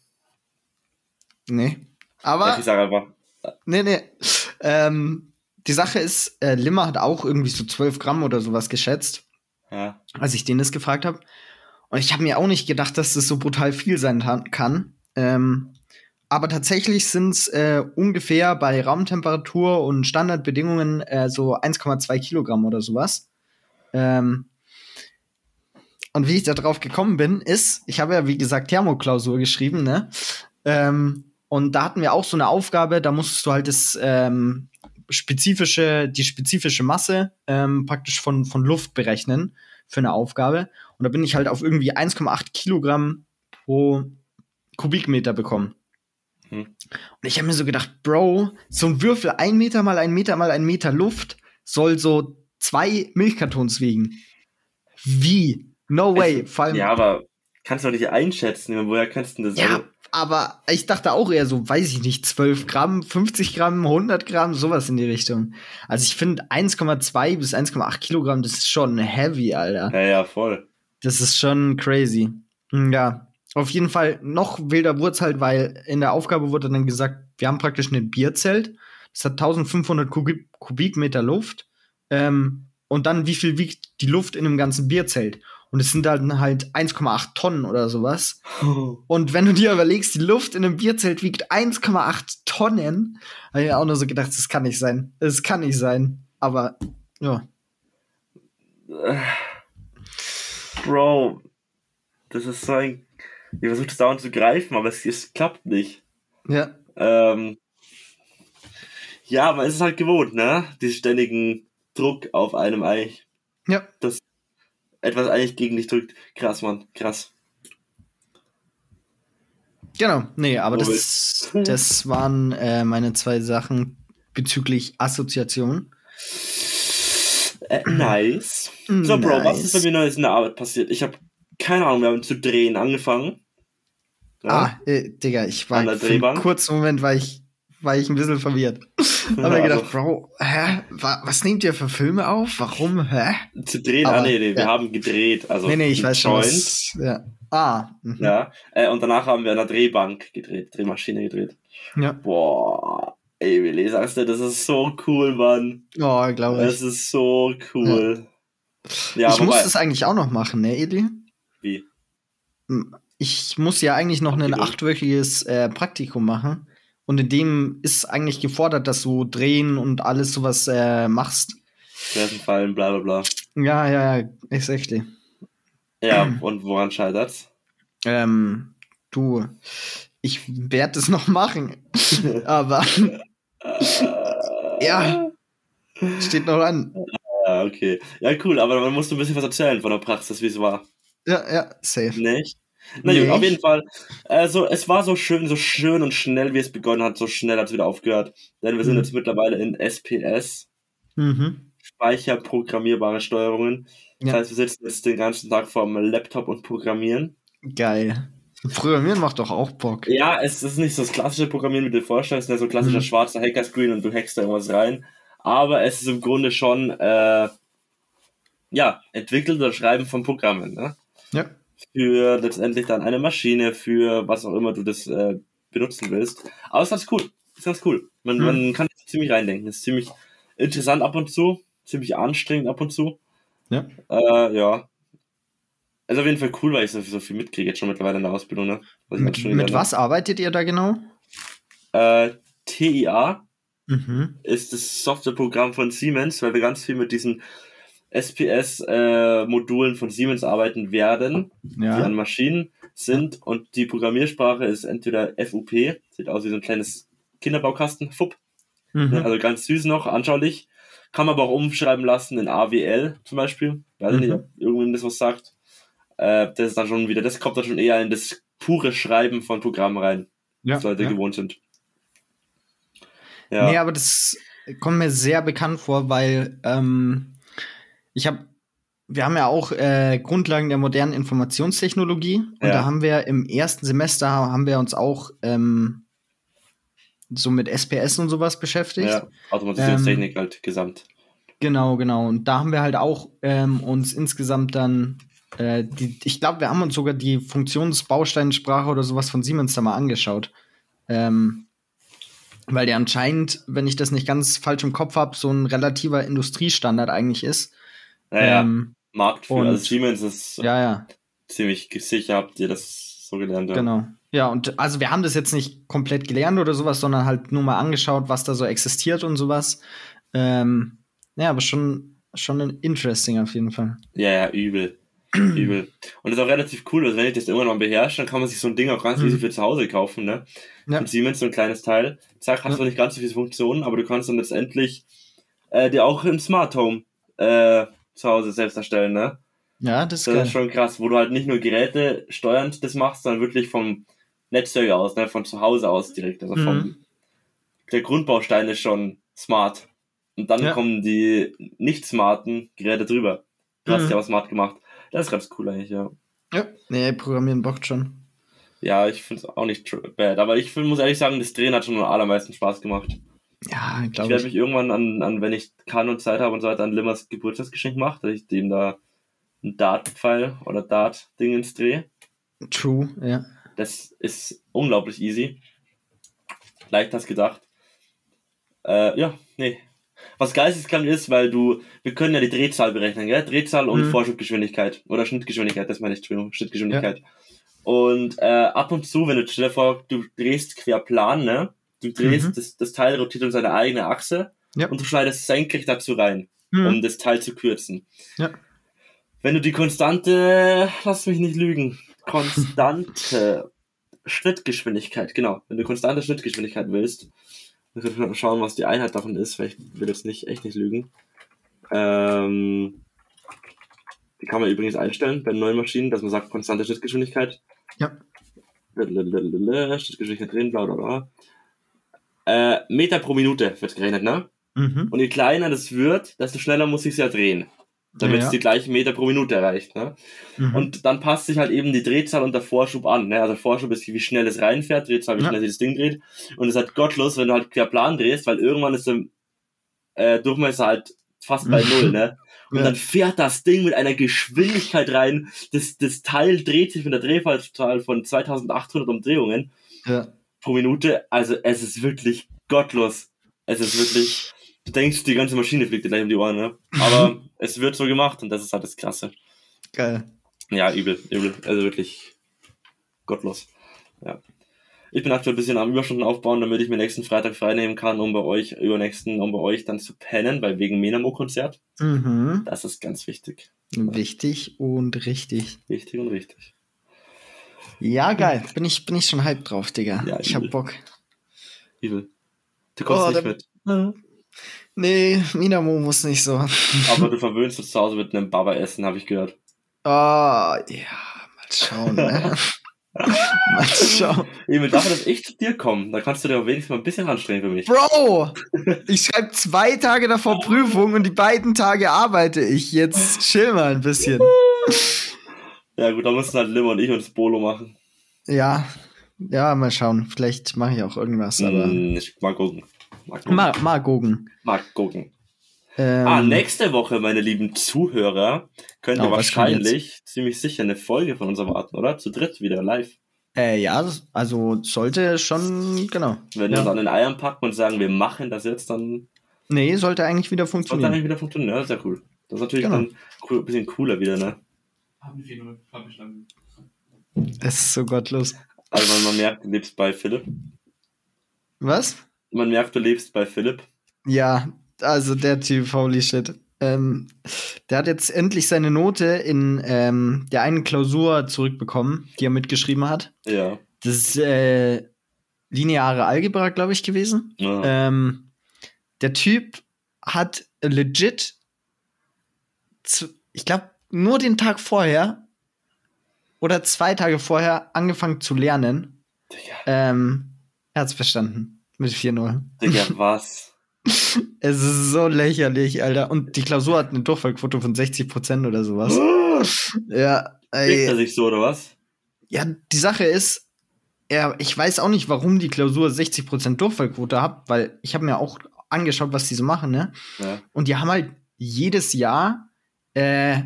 Nee. Ja, Aber, ich sage einfach. nee, nee. Ähm, die Sache ist, äh, Limmer hat auch irgendwie so 12 Gramm oder sowas geschätzt, Ja. als ich den das gefragt habe. Und ich habe mir auch nicht gedacht, dass das so brutal viel sein kann. Ähm, aber tatsächlich sind es äh, ungefähr bei Raumtemperatur und Standardbedingungen äh, so 1,2 Kilogramm oder sowas. Ähm, und wie ich da drauf gekommen bin, ist, ich habe ja wie gesagt Thermoklausur geschrieben, ne? Ähm, und da hatten wir auch so eine Aufgabe, da musstest du halt das ähm, spezifische, die spezifische Masse ähm, praktisch von, von Luft berechnen für eine Aufgabe. Und da bin ich halt auf irgendwie 1,8 Kilogramm pro Kubikmeter bekommen. Hm. Und ich habe mir so gedacht, Bro, so ein Würfel, ein Meter mal ein Meter mal ein Meter Luft, soll so zwei Milchkartons wiegen. Wie? No way. Vor allem, Ja, aber kannst du doch nicht einschätzen, woher kannst du das? ja, Also, aber ich dachte auch eher so, weiß ich nicht, 12 Gramm, 50 Gramm, 100 Gramm, sowas in die Richtung. Also ich finde 1,2 bis 1,8 Kilogramm, das ist schon heavy, Alter. ja, ja, voll. Das ist schon crazy. Hm, Ja, auf jeden Fall noch wilder wurde halt, weil in der Aufgabe wurde dann gesagt, wir haben praktisch ein Bierzelt. Das hat 1500 Kubik Kubikmeter Luft. Ähm, und dann, wie viel wiegt die Luft in einem ganzen Bierzelt? Und es sind dann halt 1,8 Tonnen oder sowas. [LAUGHS] Und wenn du dir überlegst, die Luft in einem Bierzelt wiegt 1,8 Tonnen, habe ich mir auch nur so gedacht, das kann nicht sein. Das kann nicht sein. Aber, ja. Bro, das ist so ein. Ich versuche das dauernd zu greifen, aber es, es klappt nicht. Ja. Ähm, ja, man ist es halt gewohnt, ne? Diesen ständigen Druck auf einem eigentlich. Ja. Etwas eigentlich gegen dich drückt. Krass, Mann. Krass. Genau, nee, aber das, das waren äh, meine zwei Sachen bezüglich Assoziation. Äh, nice. So, Bro, was ist bei Nice. mir Neues in der Arbeit passiert? Ich habe keine Ahnung, wir haben zu drehen angefangen. Ja. Ah, äh, Digga, ich war für einen kurzen Moment war ich, war ich ein bisschen verwirrt. [LAUGHS] Hab mir Ja, gedacht, also- Bro, hä? Wa was nehmt ihr für Filme auf? Warum? Hä? Zu drehen, Aber, ah nee, nee, wir ja. haben gedreht. Also nee, nee, ich weiß schon. Was, ja. Ah, mhm. Ja, äh, und danach haben wir an der Drehbank gedreht, Drehmaschine gedreht. ja. Boah, ey, Willi, sagst du, das ist so cool, Mann. Oh, glaube Das ich. ist so cool. Ja, ich muss das eigentlich auch noch machen, ne, Eli? wie? Ich muss ja eigentlich noch ein achtwöchiges äh, Praktikum machen. Und in dem ist eigentlich gefordert, dass du drehen und alles sowas äh, machst. Fressen fallen, bla bla bla. Ja, ja, ja, exactly. Ja, [CLEARS THROAT] und woran scheitert's? Ähm, du, ich werde es noch machen. [LAUGHS] Aber ja, steht noch an. Ja, okay. Ja, cool, aber man musst du ein bisschen was erzählen von der Praxis, wie es war. Ja, ja, safe. Nicht? Na gut, auf jeden Fall. Also, es war so schön, so schön und schnell, wie es begonnen hat, so schnell hat es wieder aufgehört. Denn wir sind Mhm. jetzt mittlerweile in SPS, Mhm. speicherprogrammierbare Steuerungen. Das Ja. heißt, wir sitzen jetzt den ganzen Tag vor dem Laptop und programmieren. Geil. Programmieren macht doch auch Bock. Ja, es ist nicht so das klassische Programmieren, wie du dir vorstellst, ne? so klassischer Mhm. schwarzer Hackerscreen und du hackst da irgendwas rein. Aber es ist im Grunde schon, äh, ja, entwickelt oder Schreiben von Programmen, ne? Ja. Für letztendlich dann eine Maschine, für was auch immer du das äh, benutzen willst. Aber es ist ganz cool. Ist ganz cool. Man, Mhm. man kann sich ziemlich reindenken. Ist ziemlich interessant ab und zu, ziemlich anstrengend ab und zu. Ja. Äh, ja. Also auf jeden Fall cool, weil ich so, so viel mitkriege jetzt schon mittlerweile in der Ausbildung, ne? Was Mit, mit was arbeitet ihr da genau? Äh, TIA Mhm. ist das Softwareprogramm von Siemens, weil wir ganz viel mit diesen SPS-Modulen von Siemens arbeiten werden, die an Ja. Maschinen sind. Und die Programmiersprache ist entweder FUP, sieht aus wie so ein kleines Kinderbaukasten, FUP, Mhm. Also ganz süß noch, anschaulich. Kann man aber auch umschreiben lassen in AWL zum Beispiel. Weiß mhm. nicht, ob irgendjemand das was sagt. Äh, das ist dann schon wieder, das kommt dann schon eher in das pure Schreiben von Programmen rein, ja, was Leute ja. gewohnt sind. Ja. Nee, aber das kommt mir sehr bekannt vor, weil ähm, ich habe, wir haben ja auch äh, Grundlagen der modernen Informationstechnologie und ja. da haben wir im ersten Semester haben wir uns auch ähm, so mit SPS und sowas beschäftigt. Ja, Automatisierungstechnik ähm, halt gesamt. Genau, genau. Und da haben wir halt auch ähm, uns insgesamt dann äh, die, ich glaube, wir haben uns sogar die Funktionsbausteinsprache oder sowas von Siemens da mal angeschaut. Ähm, weil der anscheinend, wenn ich das nicht ganz falsch im Kopf habe, so ein relativer Industriestandard eigentlich ist. Naja, ähm, Markt für also Siemens ist ja, ja. ziemlich sicher, habt ihr das so gelernt. Ja. Genau. Ja, und also wir haben das jetzt nicht komplett gelernt oder sowas, sondern halt nur mal angeschaut, was da so existiert und sowas. Ähm, ja, aber schon, schon interesting auf jeden Fall. Ja, ja, übel. [CLEARS THROAT] Übel. Und das ist auch relativ cool, also wenn ich das irgendwann mal beherrsche, dann kann man sich so ein Ding auch ganz mhm. easy für zu Hause kaufen, ne? Ja. Von Siemens so ein kleines Teil. Zack, hast ja. zwar nicht ganz so viele Funktionen, aber du kannst dann letztendlich äh, dir auch im Smart Home äh, zu Hause selbst erstellen, ne? Ja, das ist, das ist schon krass, wo du halt nicht nur Geräte steuernd das machst, sondern wirklich vom Netzwerk aus, ne? Von zu Hause aus direkt. Also vom mhm. der Grundbaustein ist schon smart. Und dann ja. kommen die nicht smarten Geräte drüber. Du mhm. hast ja was smart gemacht. Das ist ganz cool eigentlich, ja. Ja, nee, Programmieren bockt schon. Ja, ich finde es auch nicht bad. Aber ich find, muss ehrlich sagen, das Drehen hat schon am allermeisten Spaß gemacht. Ja, glaube ich. Ich werde mich irgendwann an, an, wenn ich kann und Zeit habe und so weiter, an Limmers Geburtstagsgeschenk mache, dass ich dem da ein Dart-Pfeil oder Dart-Ding ins drehe. True, ja. Das ist unglaublich easy. Leicht hast gedacht. Äh, ja, nee, was geisteskrank ist, weil du, wir können ja die Drehzahl berechnen, gell? Drehzahl und mhm. Vorschubgeschwindigkeit oder Schnittgeschwindigkeit, das meine ich, Entschuldigung, Schnittgeschwindigkeit. Ja. Und äh, ab und zu, wenn du stell dir vor, du drehst querplan, ne? Du drehst, mhm. das, das Teil rotiert um seine eigene Achse ja. und du schneidest senkrecht dazu rein, mhm. um das Teil zu kürzen. Ja. Wenn du die konstante, lass mich nicht lügen, konstante [LAUGHS] Schnittgeschwindigkeit, genau, wenn du konstante Schnittgeschwindigkeit willst, wir können mal schauen, was die Einheit davon ist. Vielleicht will ich nicht, echt nicht lügen. Ähm, die kann man übrigens einstellen bei neuen Maschinen, dass man sagt, konstante Schnittgeschwindigkeit. Ja. Schnittgeschwindigkeit drin, bla bla bla. Äh, Meter pro Minute wird gerechnet, ne? Mhm. Und je kleiner das wird, desto schneller muss ich es ja drehen damit ja. es die gleichen Meter pro Minute erreicht. Ne? Mhm. Und dann passt sich halt eben die Drehzahl und der Vorschub an. Ne? Also Vorschub ist, wie schnell es reinfährt, Drehzahl, wie ja. schnell sich das Ding dreht. Und es ist halt gottlos, wenn du halt quer Plan drehst, weil irgendwann ist der äh, Durchmesser halt fast bei [LAUGHS] Null. Ne? Und ja. dann fährt das Ding mit einer Geschwindigkeit rein. Das, das Teil dreht sich mit der Drehzahl von 2800 Umdrehungen ja. Pro Minute. Also es ist wirklich gottlos. Es ist wirklich du denkst, die ganze Maschine fliegt dir gleich um die Ohren, ne? Aber [LAUGHS] es wird so gemacht und das ist halt das Krasse. Geil. Ja, übel, übel. Also wirklich gottlos. Ja. Ich bin aktuell ein bisschen am Überstunden aufbauen, damit ich mir nächsten Freitag freinehmen kann, um bei euch, übernächsten, um bei euch dann zu pennen, weil wegen Menamo-Konzert. Mhm. Das ist ganz wichtig. Wichtig und richtig. Wichtig und richtig. Ja, geil. Bin ich, bin ich schon hype drauf, Digga. Ja, ich hab Bock. Übel. Du kommst oh, nicht mit. Nee, Minamo muss nicht so. Aber du [LAUGHS] verwöhnst uns zu Hause mit einem Baba-Essen, habe ich gehört. Ah, oh, ja, mal schauen, ne? [LAUGHS] mal schauen. Emil, darf das echt zu dir kommen? Da kannst du dir wenigstens mal ein bisschen anstrengen für mich. Bro! [LAUGHS] Ich schreibe zwei Tage davor Prüfung und die beiden Tage arbeite ich. Jetzt chill mal ein bisschen. Ja, gut, da müssen halt Lim und ich uns Bolo machen. Ja, ja, mal schauen. Vielleicht mache ich auch irgendwas, aber. Hm, ich mal gucken. Mal, mal gucken. Mal gucken. Ähm, ah, nächste Woche, meine lieben Zuhörer, könnt ihr oh, wahrscheinlich ziemlich sicher eine Folge von uns erwarten, oder? Zu dritt wieder live. Äh, ja, also sollte schon, genau. Wenn wir ja. uns an den Eiern packen und sagen, wir machen das jetzt, dann. Nee, sollte eigentlich wieder funktionieren. Sollte eigentlich wieder funktionieren, ja, sehr cool. Das ist natürlich genau. dann cool, ein bisschen cooler wieder, ne? Es ist so gottlos. Also man merkt, du lebst bei Philipp. Was? Man merkt, du lebst bei Philipp. Ja, also der Typ, holy shit. Ähm, der hat jetzt endlich seine Note in ähm, der einen Klausur zurückbekommen, die er mitgeschrieben hat. Ja. Das ist äh, lineare Algebra, glaube ich, gewesen. Ja. Ähm, der Typ hat legit, zu, ich glaube, nur den Tag vorher oder zwei Tage vorher angefangen zu lernen. Digga. Ähm, er hat's verstanden. Mit 4-0. Digga, [LAUGHS] was? Es ist so lächerlich, Alter. Und die Klausur hat eine Durchfallquote von 60% oder sowas. [GASPS] ja, Kriegt er ey. sich so, oder was? Ja, die Sache ist, er, ich weiß auch nicht, warum die Klausur 60% Durchfallquote hat, weil ich habe mir auch angeschaut, was die so machen, ne? Ja. Und die haben halt jedes Jahr äh,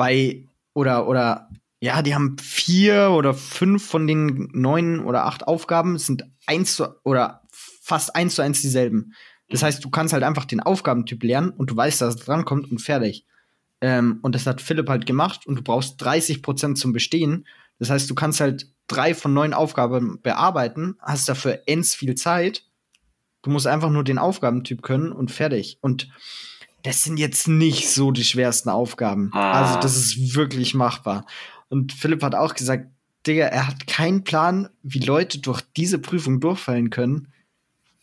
bei oder oder ja, die haben vier oder fünf von den neun oder acht Aufgaben sind eins zu, oder fast eins zu eins dieselben. Das heißt, du kannst halt einfach den Aufgabentyp lernen und du weißt, dass es drankommt und fertig. Ähm, und das hat Philipp halt gemacht und du brauchst 30% zum Bestehen. Das heißt, du kannst halt drei von neun Aufgaben bearbeiten, hast dafür ends viel Zeit. Du musst einfach nur den Aufgabentyp können und fertig. Und das sind jetzt nicht so die schwersten Aufgaben. Ah. Also, das ist wirklich machbar. Und Philipp hat auch gesagt, Digga, er hat keinen Plan, wie Leute durch diese Prüfung durchfallen können,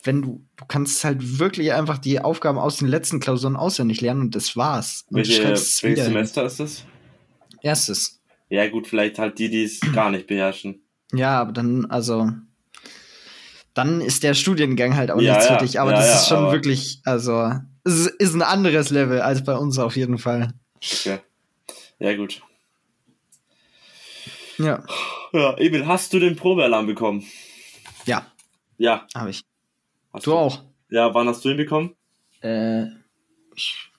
wenn du, du kannst halt wirklich einfach die Aufgaben aus den letzten Klausuren auswendig lernen und das war's. Und Welche, welches hin. Semester ist das? Erstes. Ja, gut, vielleicht halt die, die es [CLEARS THROAT] gar nicht beherrschen. Ja, aber dann, also, dann ist der Studiengang halt auch Ja, nichts ja, für dich. Aber ja, das ist schon wirklich, also, ist, ist ein anderes Level als bei uns auf jeden Fall. Okay. Ja, gut. Ja, Ja, Emil, hast du den Probealarm bekommen? ja, Ja. habe ich. Hast Du auch. Ja, wann hast du ihn bekommen? Äh,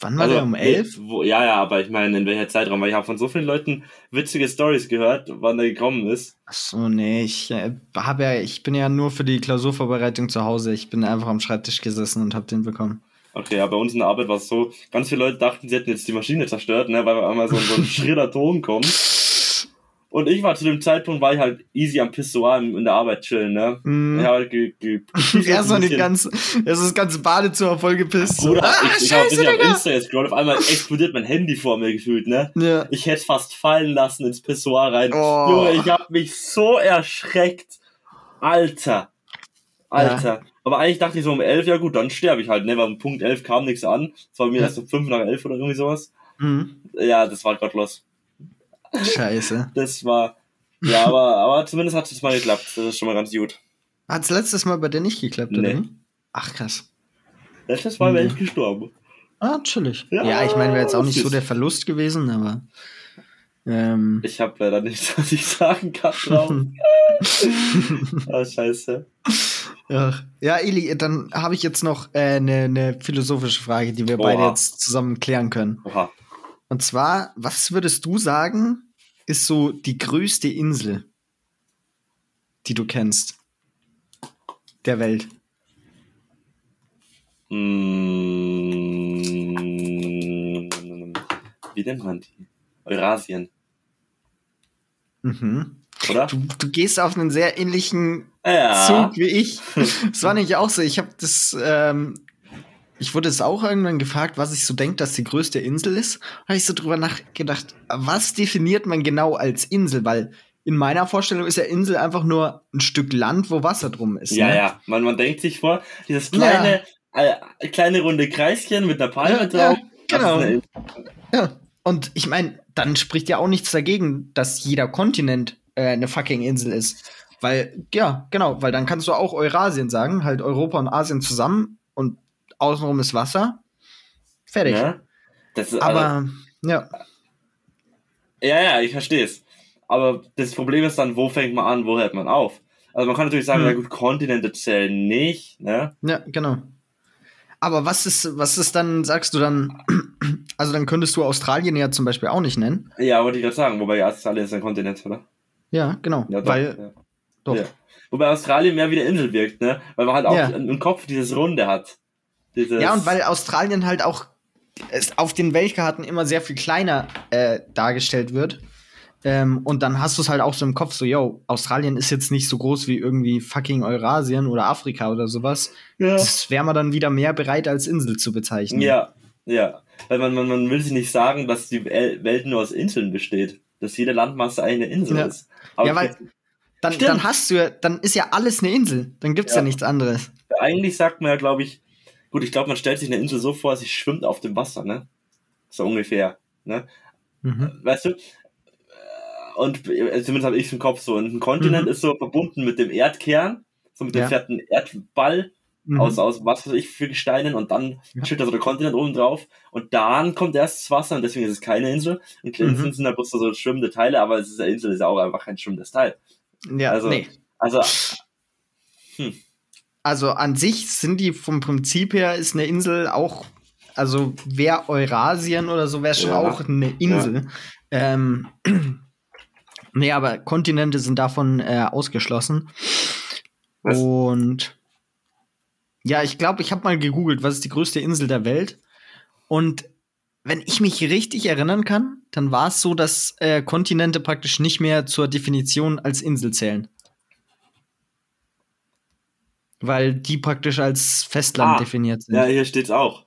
wann war der? Um elf? Wo, ja, ja, aber ich meine, in welcher Zeitraum? Weil ich habe von so vielen Leuten witzige Stories gehört, wann der gekommen ist. Ach so, nee, ich äh, hab ja, ich bin ja nur für die Klausurvorbereitung zu Hause. Ich bin einfach am Schreibtisch gesessen und hab den bekommen. Okay, ja, bei uns in der Arbeit war es so, ganz viele Leute dachten, sie hätten jetzt die Maschine zerstört, ne, weil auf einmal so, so ein [LAUGHS] schriller Ton kommt. Und ich war zu dem Zeitpunkt, war ich halt easy am Pissoir in der Arbeit chillen, ne. Mhm. Ich hab halt ge, ge, Erst mal die bisschen- ganze, erst das ganze Badezimmer vollgepisst. So. Bruder, ah, ich, ich hab ein bisschen auf! Insta gescrollt, auf einmal explodiert mein Handy vor mir gefühlt, ne. Ja. Ich hätte fast fallen lassen ins Pissoir rein. Oh. Junge, ich hab mich so erschreckt. Alter. Alter. Aber eigentlich dachte ich so um 11, ja gut, dann sterbe ich halt, ne, weil um Punkt 11 kam nichts an. Es war bei mir erst um 5 nach 11 oder irgendwie sowas. Mhm. Ja, das war gottlos. Scheiße. [LAUGHS] Das war, ja, aber, aber zumindest hat es mal geklappt. Das ist schon mal ganz gut. Hat's letztes Mal bei dir nicht geklappt, Nee. oder? wie? Ach, krass. Letztes Mal wäre Nee. ich gestorben. Ah, chillig. Ja, Ja, ich meine, wäre jetzt auch nicht so der Verlust gewesen, aber. Ähm, Ich habe leider nichts, [LAUGHS] was ich sagen kann drauf. [LAUGHS] ah, scheiße. Ja. ja, Eli, dann habe ich jetzt noch eine äh, ne- ne philosophische Frage, die wir Oha. beide jetzt zusammen klären können. Oha. Und zwar, was würdest du sagen, ist so die größte Insel, die du kennst? Der Welt. Mm, Wie nennt man die? Eurasien, Mhm. oder? Du, du gehst auf einen sehr ähnlichen Ja. Zug wie ich. [LAUGHS] Das war nicht auch so. Ich habe das, ähm, ich wurde es auch irgendwann gefragt, was ich so denke, dass die größte Insel ist. Habe ich so drüber nachgedacht, was definiert man genau als Insel? Weil in meiner Vorstellung ist ja Insel einfach nur ein Stück Land, wo Wasser drum ist. Ja, ne? ja. Man, man denkt sich vor, dieses kleine, äh, kleine runde Kreischen mit einer Palme Ja, drauf. ja, genau. Ja. Und ich meine, dann spricht ja auch nichts dagegen, dass jeder Kontinent äh, eine fucking Insel ist. Weil, ja, genau, weil dann kannst du auch Eurasien sagen, halt Europa und Asien zusammen und außenrum ist Wasser. Fertig. Das ist, also, Aber, ja. ja, ja, ich verstehe es. Aber das Problem ist dann, wo fängt man an, wo hört man auf? Also man kann natürlich sagen, Hm. ja gut, Kontinente zählen nicht, ne? Ja, genau. Aber was ist, was ist dann, sagst du dann, [CLEARS THROAT] also dann könntest du Australien ja zum Beispiel auch nicht nennen. Ja, wollte ich gerade sagen, wobei Australien ist ein Kontinent, oder? Ja, genau. Ja, doch, weil, ja. Doch. Ja. Wobei Australien mehr wie eine Insel wirkt, ne? Weil man halt auch Ja. im Kopf dieses Runde hat. Dieses, Ja, und weil Australien halt auch auf den Weltkarten immer sehr viel kleiner äh, dargestellt wird. Ähm, und dann hast du es halt auch so im Kopf, so, yo, Australien ist jetzt nicht so groß wie irgendwie fucking Eurasien oder Afrika oder sowas. ja. Das wäre man dann wieder mehr bereit, als Insel zu bezeichnen. ja, ja. Weil man, man, man will sich nicht sagen, dass die El- Welt nur aus Inseln besteht. Dass jede Landmasse eine Insel Ja. ist. Aber Ja, weil dann, Stimmt. dann hast du ja, dann ist ja alles eine Insel. Dann gibt's ja, Ja. nichts anderes. eigentlich sagt man ja, glaube ich, gut, ich glaube, man stellt sich eine Insel so vor, sie schwimmt auf dem Wasser, ne? So ungefähr, ne? Mhm. Weißt du? Äh, Und äh, zumindest habe ich es im Kopf so. Und ein Kontinent Mhm. ist so verbunden mit dem Erdkern, so mit dem Ja. fetten Erdball Mhm. aus, aus was weiß ich für Gesteinen und dann Ja. da so der Kontinent oben drauf und dann kommt erst das Wasser und deswegen ist es keine Insel. Und Mhm. Inseln sind da bloß so schwimmende Teile, aber es ist eine Insel, ist ja auch einfach ein schwimmendes Teil. Ja, also- nee. Also, Also an sich sind die vom Prinzip her ist eine Insel auch, also wäre Eurasien oder so, wäre schon Ja. auch eine Insel. Ähm, [CLEARS THROAT] nee, aber Kontinente sind davon äh, ausgeschlossen. Was? Und ja, ich glaube, ich habe mal gegoogelt, was ist die größte Insel der Welt. Und wenn ich mich richtig erinnern kann, dann war es so, dass äh, Kontinente praktisch nicht mehr zur Definition als Insel zählen. Weil die praktisch als Festland Ah, definiert sind. ja, hier steht's auch.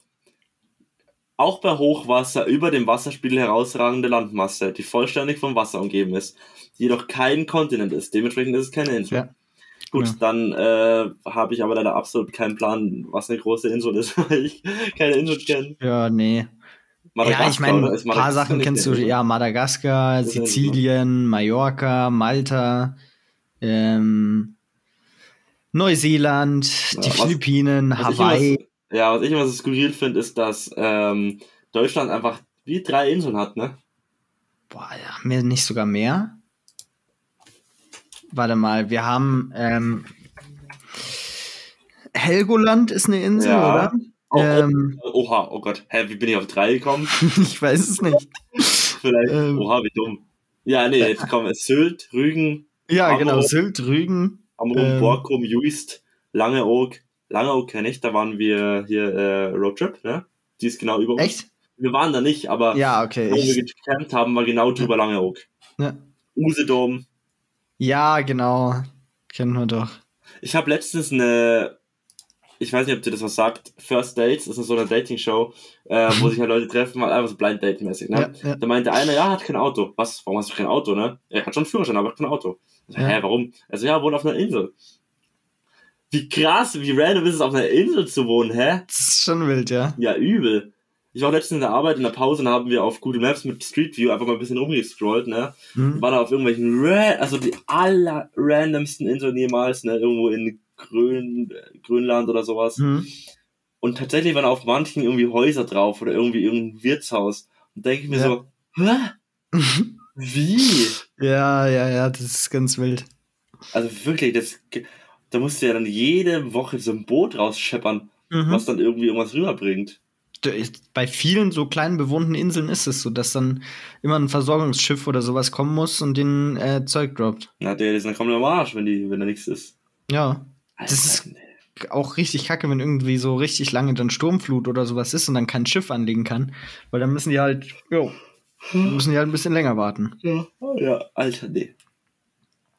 Auch bei Hochwasser über dem Wasserspiegel herausragende Landmasse, die vollständig vom Wasser umgeben ist, die jedoch kein Kontinent ist. Dementsprechend ist es keine Insel. Ja. Gut, Ja. dann äh, habe ich aber leider absolut keinen Plan, was eine große Insel ist, [LAUGHS] weil ich keine Insel kenne. Ja, nee. Madagaskar, ja, ich meine, ein paar Sachen kennst du. Ja, Madagaskar, Sizilien, Mallorca, Malta, ähm, Neuseeland, die was- Philippinen, Was Hawaii. immer, ja, was ich immer so skurril finde, ist, dass ähm, Deutschland einfach wie drei Inseln hat, ne? Boah, ja, mehr, nicht sogar mehr. Warte mal, wir haben ähm, Helgoland ist eine Insel, Ja. oder? Oh, Ähm, oh, oha, oh Gott, hä, wie bin ich auf drei gekommen? [LAUGHS] ich weiß es nicht. Vielleicht, Ähm. oha, wie dumm. Ja, nee, jetzt kommen Sylt, Rügen, Ja, Amrum. genau, Sylt, Rügen. Amrum, Ähm. Borkum, Juist, Langeoog. Langeoog kenne ich, da waren wir hier äh, Roadtrip, ne? Die ist genau über uns. Echt? Wir waren da nicht, aber Ja, okay. wo wir gecampt haben, war genau drüber Langeoog. ja. Usedom. ja, genau. Kennen wir doch. Ich habe letztens eine, ich weiß nicht, ob dir das was sagt, First Dates, das ist so eine Dating-Show, äh, wo sich halt Leute treffen, halt einfach so Blind Date-mäßig, ne? Ja, ja. Da meinte einer, ja, hat kein Auto. Was? Warum hast du kein Auto, ne? Er hat schon einen Führerschein, aber hat kein Auto. Ich so, Ja. Hä, warum? Also ja, wohnt auf einer Insel. Wie krass, wie random ist es, auf einer Insel zu wohnen, hä? Das ist schon wild, ja. Ja, übel. Ich war letztens in der Arbeit, in der Pause, und da haben wir auf Google Maps mit Street View einfach mal ein bisschen rumgescrollt, ne? Hm. War da auf irgendwelchen, Ra also die aller randomsten Inseln jemals, ne? Irgendwo in Grön, Grönland oder sowas. Hm. Und tatsächlich waren auf manchen irgendwie Häuser drauf oder irgendwie irgendein Wirtshaus. Und denke ich mir Ja. so, hä? [LAUGHS] Wie? Ja, ja, ja, das ist ganz wild. Also wirklich, das, da musst du ja dann jede Woche so ein Boot rausscheppern, Mhm. was dann irgendwie irgendwas rüberbringt. Bei vielen so kleinen bewohnten Inseln ist es so, dass dann immer ein Versorgungsschiff oder sowas kommen muss und den äh, Zeug droppt. Na, der ist dann kommt am Arsch, wenn die, wenn da nichts ist. Ja. Das ist-. Auch richtig kacke, wenn irgendwie so richtig lange dann Sturmflut oder sowas ist und dann kein Schiff anlegen kann. Weil dann müssen die halt, jo, müssen die halt ein bisschen länger warten. Ja, oh ja, Alter, nee.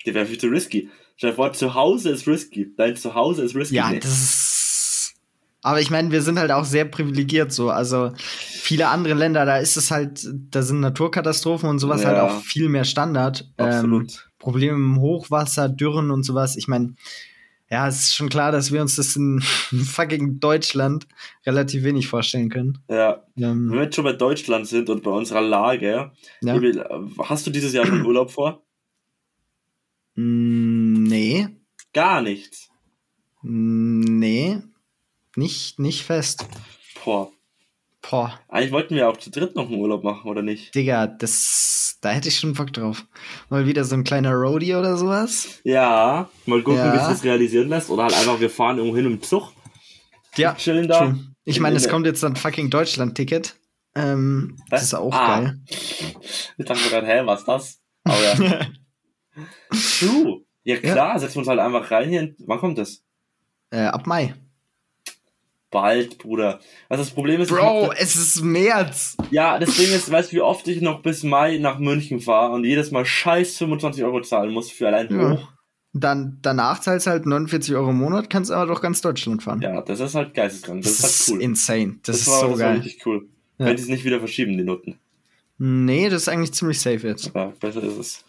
Der wäre viel zu risky. Stell dir vor, zu Hause ist risky. Dein Zuhause ist risky. Ja, nee. das ist. Aber ich meine, wir sind halt auch sehr privilegiert so. Also viele andere Länder, da ist es halt, da sind Naturkatastrophen und sowas Ja. halt auch viel mehr Standard. Ähm, Absolut. Probleme im Hochwasser, Dürren und sowas. Ich meine, ja, es ist schon klar, dass wir uns das in [LAUGHS] fucking Deutschland relativ wenig vorstellen können. ja. Ähm, Wenn wir jetzt schon bei Deutschland sind und bei unserer Lage, ja. Hast du dieses Jahr schon Urlaub vor? Mm, nee. Gar nichts. Mm, Nee. Nicht, nicht fest. Boah. Boah, Eigentlich wollten wir auch zu dritt noch einen Urlaub machen, oder nicht? Digga, das, da hätte ich schon Bock drauf. Mal wieder so ein kleiner Roadie oder sowas. Ja, mal gucken, Ja. wie sich das realisieren lässt. Oder halt einfach, wir fahren irgendwo hin im Zug, Ja, chillen da. true. Ich meine, es kommt jetzt ein fucking Deutschland-Ticket. Ähm, das ist auch Ah. geil. Ich dachte gerade, hä, was ist das? Aber ja. [LAUGHS] True. Ja klar, setzen wir uns halt einfach rein hier. Wann kommt das? äh, ab Mai. Bald, Bruder. Was das Problem ist, Bro, hab- es ist März. ja, das Ding ist, weißt du, wie oft ich noch bis Mai nach München fahre und jedes Mal scheiß 25 Euro zahlen muss für allein Ja. hoch. Dann, danach zahlst halt 49 Euro im Monat, kannst aber durch ganz Deutschland fahren. Ja, das ist halt geisteskrank. Das, das ist halt cool. insane. Das, ist war, so das war geil. richtig cool. Ja. Wenn die es nicht wieder verschieben, die Noten. Nee, das ist eigentlich ziemlich safe jetzt. Ja, besser ist es.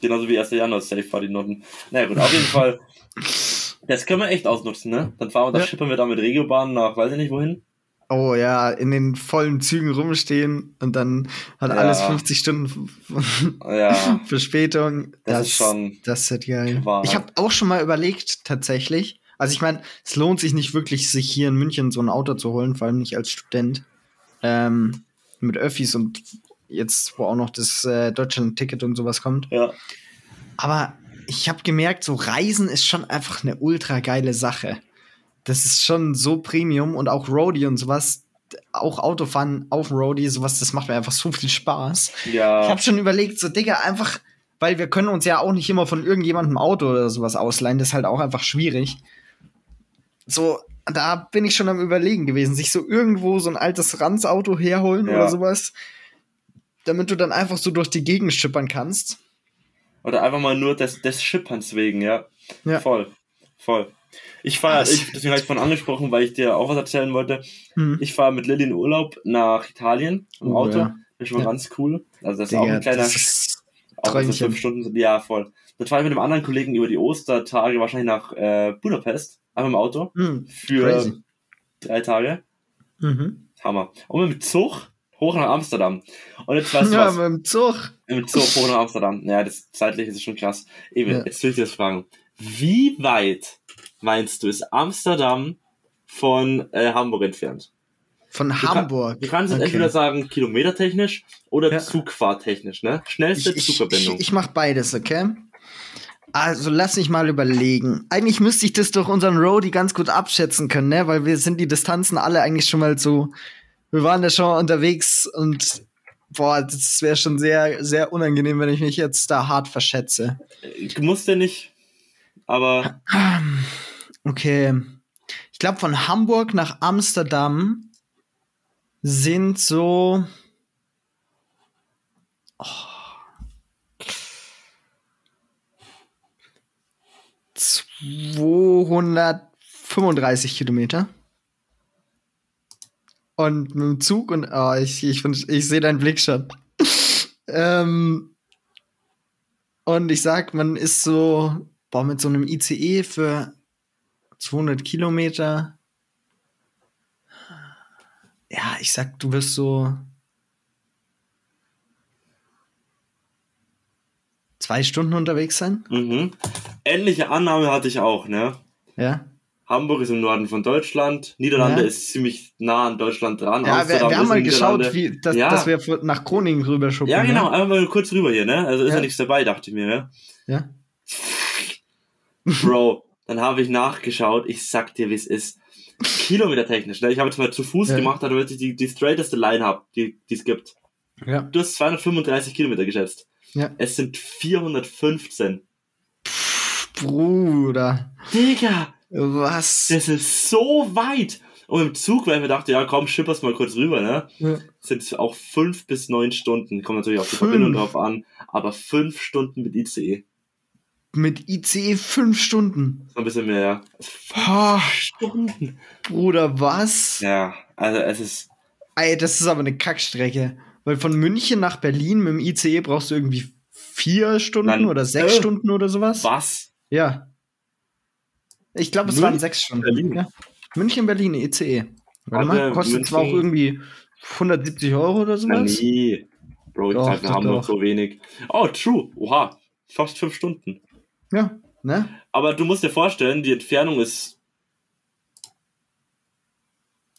Genauso wie 1. Januar safe war die Noten. Naja gut, auf jeden Fall. [LAUGHS] Das können wir echt ausnutzen, ne? Dann fahren wir, ja. schippern wir da mit Regiobahn nach, weiß ich nicht wohin. Oh ja, in den vollen Zügen rumstehen und dann hat ja. alles 50 Stunden [LAUGHS] ja. [LAUGHS] Verspätung. Das, das, ist schon. Das ist geil. Wahr. Ich habe auch schon mal überlegt, tatsächlich. Also ich meine, es lohnt sich nicht wirklich, sich hier in München so ein Auto zu holen, vor allem nicht als Student. Ähm, mit Öffis und jetzt, wo auch noch das äh, Deutschland-Ticket und sowas kommt. Ja. Aber ich habe gemerkt, so Reisen ist schon einfach eine ultra geile Sache. Das ist schon so Premium und auch Roadie und sowas, auch Autofahren auf dem Roadie, sowas, das macht mir einfach so viel Spaß. Ja. Ich habe schon überlegt, so Digga, einfach, weil wir können uns ja auch nicht immer von irgendjemandem Auto oder sowas ausleihen, das ist halt auch einfach schwierig. So, da bin ich schon am überlegen gewesen, sich so irgendwo so ein altes Ranz-Auto herholen ja. oder sowas, damit du dann einfach so durch die Gegend schippern kannst. Oder einfach mal nur des, des Schipperns wegen, ja. ja. Voll. Voll. Ich fahre, ich, deswegen habe ich von angesprochen, weil ich dir auch was erzählen wollte. Hm. Ich fahre mit Lilly in Urlaub nach Italien im oh, Auto. Ja. Das ist schon ja. ganz cool. Also das ist Digga, auch ein kleiner auch so fünf Stunden. Ja, voll. Dann fahre ich mit einem anderen Kollegen über die Ostertage wahrscheinlich nach äh, Budapest, einfach im Auto. Hm. Für Crazy. drei Tage. Mhm. Hammer. Und mit dem Zug hoch nach Amsterdam. Und jetzt weißt du [LAUGHS] ja, was? mit dem Zug. Mit dem Zug hoch nach Amsterdam. Ja, das zeitlich ist schon krass. Eben, ja. jetzt will ich dir das fragen. Wie weit meinst du, ist Amsterdam von äh, Hamburg entfernt? Von du Hamburg. Kann, du kannst okay. entweder sagen kilometertechnisch oder ja. zugfahrtechnisch, ne? Schnellste ich, Zugverbindung. Ich, ich, ich mach beides, okay? Also lass mich mal überlegen. Eigentlich müsste ich das durch unseren Roadie ganz gut abschätzen können, ne? Weil wir sind die Distanzen alle eigentlich schon mal so. Wir waren da schon unterwegs und boah, das wäre schon sehr, sehr unangenehm, wenn ich mich jetzt da hart verschätze. Ich musste nicht, aber. Okay. Ich glaube, von Hamburg nach Amsterdam sind so. Oh, 235 Kilometer. Und mit dem Zug und oh, ich, ich, ich sehe deinen Blick schon. ähm, und ich sag, man ist so, boah, mit so einem ICE für 200 Kilometer. Ja, ich sag, du wirst so zwei Stunden unterwegs sein. Mhm. Ähnliche Annahme hatte ich auch, ne? Ja. Hamburg ist im Norden von Deutschland, Niederlande ja. ist ziemlich nah an Deutschland dran. Ja, wir, wir haben mal geschaut, wie, dass, ja. dass wir nach Groningen rüber schuppen. Ja, genau, ne? einfach mal kurz rüber hier, ne? Also ist ja, nichts dabei, dachte ich mir, ja. Ja. Bro, [LAUGHS] dann habe ich nachgeschaut, ich sag dir, wie es ist. Kilometertechnisch, ne? Ich habe jetzt mal zu Fuß ja. gemacht, damit ich die, die straighteste Line habe, die es gibt. Ja. Du hast 235 Kilometer geschätzt. Ja. Es sind 415. Pff, Bruder. Digga. Was? Das ist so weit. Und im Zug, weil ich mir dachte, ja komm, schipper's mal kurz rüber, ne? Ja. Sind auch fünf bis neun Stunden. Kommt natürlich auf die fünf. Verbindung drauf an. Aber fünf Stunden mit ICE. Mit ICE fünf Stunden. So ein bisschen mehr, ja. Fünf Stunden. Bruder, was? Ja, also es ist. Ey, das ist aber eine Kackstrecke. Weil von München nach Berlin mit dem ICE brauchst du irgendwie vier Stunden Nein, oder sechs äh, Stunden oder sowas. Was? Ja. Ich glaube, es München, waren sechs Stunden. Berlin. Ja. München, Berlin, ICE. Warte mal, kostet zwar auch irgendwie 170 Euro oder sowas. Ja, nee. Bro, ich doch, wir haben noch so wenig. Oh, true. Oha. Fast fünf Stunden. Ja, ne? Aber du musst dir vorstellen, die Entfernung ist.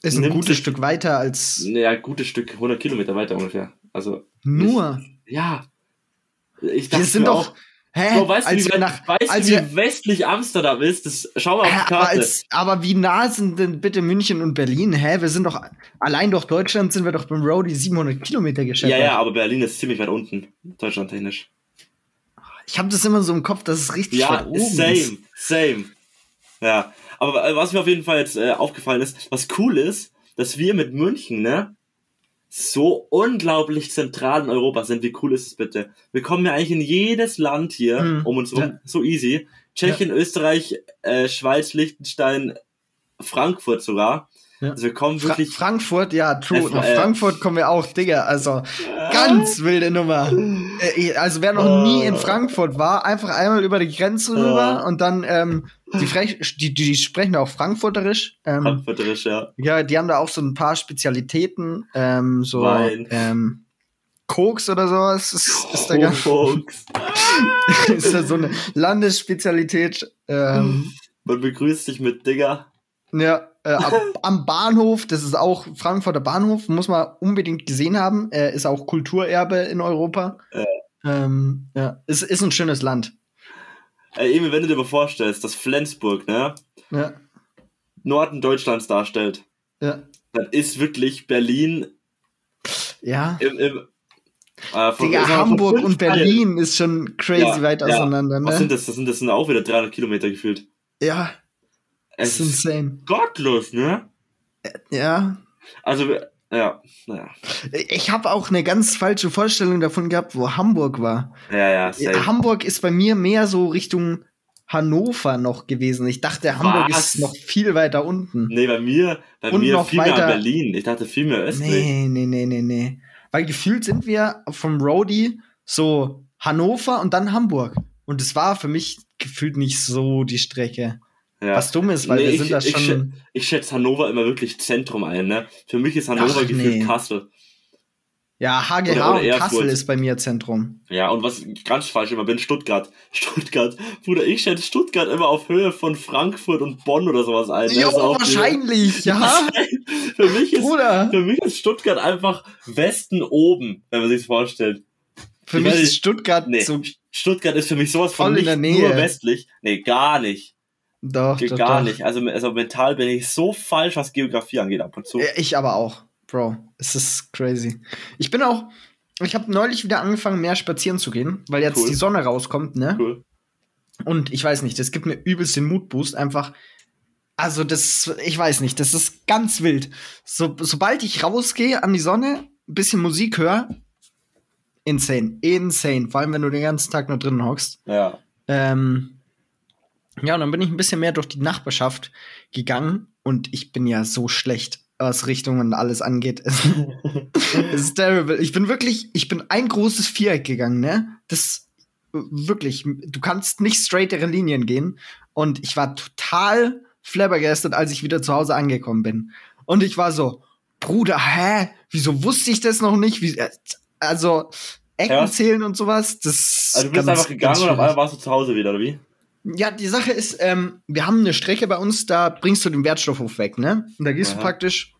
Ist ein gutes Stück weiter als. Ja, ein gutes Stück, 100 Kilometer weiter ungefähr. Also. Nur? Ich, ja. Ich dachte Wir sind doch. Auch, Hä? Bro, weißt als du, wie, nach, weißt als du, wie westlich Amsterdam ist? Das, schau mal auf die Karte. Aber, als, aber, wie nah sind denn bitte München und Berlin? Hä? Wir sind doch, allein durch Deutschland sind wir doch beim Roadie 700 Kilometer geschätzt. Ja, ja, aber Berlin ist ziemlich weit unten, deutschlandtechnisch. Ich habe das immer so im Kopf, dass es richtig ja, weit oben same, ist. same. same. Ja, aber was mir auf jeden Fall jetzt äh, aufgefallen ist, was cool ist, dass wir mit München, ne, so unglaublich zentral in Europa sind. Wie cool ist es bitte? Wir kommen ja eigentlich in jedes Land hier hm. um uns rum, ja. so easy. Tschechien, ja. Österreich, äh, Schweiz, Liechtenstein, Frankfurt sogar. Ja. Also wir kommen wirklich. Fra Frankfurt, ja, true. Nach Frankfurt kommen wir auch, Digga. Also ganz wilde Nummer. Äh, also wer noch oh. nie in Frankfurt war, einfach einmal über die Grenze rüber und dann ähm, Die, Frech, die, die, sprechen auch Frankfurterisch. Ähm, Frankfurterisch, ja. Ja, die haben da auch so ein paar Spezialitäten. Ähm, so Wein. Ähm, Koks oder sowas. Ist, ist da [LAUGHS] Koks. ist da so eine Landesspezialität. Ähm, Man begrüßt dich mit Digger. Ja, äh, ab, am Bahnhof, das ist auch Frankfurter Bahnhof, muss man unbedingt gesehen haben. Äh, ist auch Kulturerbe in Europa. Ja. Ähm, ja, ist, ist ein schönes Land. Ey, Emil, wenn du dir mal vorstellst, dass Flensburg, ne? Ja. Norden Deutschlands darstellt. Ja. Dann ist wirklich Berlin. Ja. Im, im, äh, von, Digga, Hamburg und Berlin ist schon crazy ja, weit ja. auseinander, ne? Was sind das? Das sind, das sind auch wieder 300 Kilometer gefühlt. Ja. Es ist insane. Gottlos, ne? Ja. Also, ja, naja. Ich habe auch eine ganz falsche Vorstellung davon gehabt, wo Hamburg war. Ja, ja. Safe. Hamburg ist bei mir mehr so Richtung Hannover noch gewesen. Ich dachte, Hamburg Was? ist noch viel weiter unten. Nee, bei mir, bei Und mir viel weiter... mehr Berlin. Ich dachte viel mehr östlich. Nee, nee, nee, nee, nee. Weil gefühlt sind wir vom Roadie so Hannover und dann Hamburg. Und es war für mich gefühlt nicht so die Strecke. Ja. Was dumm ist, weil nee, wir sind da schon. Ich, schätze, ich schätze Hannover immer wirklich Zentrum ein, ne? Für mich ist Hannover Ach, gefühlt nee. Kassel. Ja, HGH oder, oder und Kassel ist bei mir Zentrum. Ja, und was ich ganz falsch immer bin, Stuttgart. [LAUGHS] Stuttgart. Bruder, ich schätze Stuttgart immer auf Höhe von Frankfurt und Bonn oder sowas ein. Jo, wahrscheinlich, ja. [LAUGHS] für, mich ist, Bruder. für mich ist Stuttgart einfach Westen oben, wenn man sich vorstellt. Für ich mich ist Stuttgart nee, so Stuttgart ist für mich sowas von nicht nur westlich. Nee, gar nicht. Doch, Geht doch, gar doch. nicht. Also, also mental bin ich so falsch, was Geografie angeht ab und zu. Ich aber auch, Bro. Es ist crazy. Ich bin auch, ich habe neulich wieder angefangen, mehr spazieren zu gehen, weil jetzt cool. die Sonne rauskommt, ne? Cool. Und ich weiß nicht, das gibt mir übelst den Moodboost. Einfach, also das, ich weiß nicht, das ist ganz wild. So, sobald ich rausgehe an die Sonne, ein bisschen Musik höre, insane, insane. Vor allem, wenn du den ganzen Tag nur drinnen hockst. Ja. Ähm, ja, und dann bin ich ein bisschen mehr durch die Nachbarschaft gegangen und ich bin ja so schlecht, was Richtungen alles angeht. [LAUGHS] Es ist terrible. Ich bin wirklich, ich bin ein großes Viereck gegangen, ne? Das wirklich, du kannst nicht straightere Linien gehen und ich war total flabbergasted, als ich wieder zu Hause angekommen bin. Und ich war so, Bruder, hä? Wieso wusste ich das noch nicht? Wie, also, Ecken ja. zählen und sowas, das. Also du bist ganz, einfach gegangen und auf einmal warst du zu Hause wieder, oder wie? Ja, die Sache ist, ähm, wir haben eine Strecke bei uns, da bringst du den Wertstoffhof weg, ne? Und da gehst Aha. du praktisch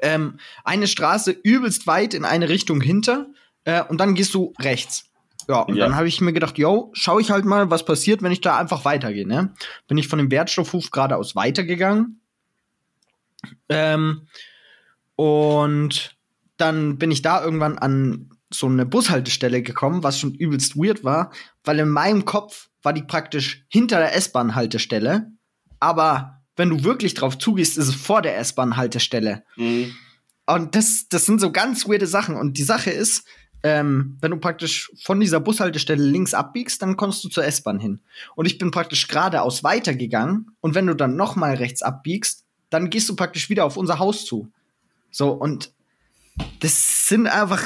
ähm, eine Straße übelst weit in eine Richtung hinter äh, und dann gehst du rechts. Ja, und ja. dann habe ich mir gedacht, yo, schau ich halt mal, was passiert, wenn ich da einfach weitergehe, ne? Bin ich von dem Wertstoffhof geradeaus weitergegangen. Ähm, und dann bin ich da irgendwann an so eine Bushaltestelle gekommen, was schon übelst weird war, weil in meinem Kopf war die praktisch hinter der S-Bahn-Haltestelle, aber wenn du wirklich drauf zugehst, ist es vor der S-Bahn-Haltestelle. Mhm. Und das, das sind so ganz weirde Sachen. Und die Sache ist, ähm, wenn du praktisch von dieser Bushaltestelle links abbiegst, dann kommst du zur S-Bahn hin. Und ich bin praktisch geradeaus weitergegangen. Und wenn du dann noch mal rechts abbiegst, dann gehst du praktisch wieder auf unser Haus zu. So, und das sind einfach.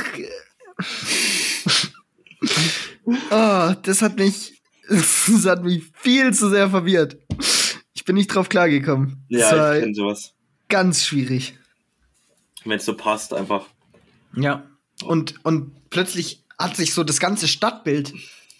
[LAUGHS] oh, das hat mich [LAUGHS] das hat mich viel zu sehr verwirrt. Ich bin nicht drauf klargekommen. Ja, ich kenne sowas. Ganz schwierig. Wenn es so passt, einfach. Ja. Und, und plötzlich hat sich so das ganze Stadtbild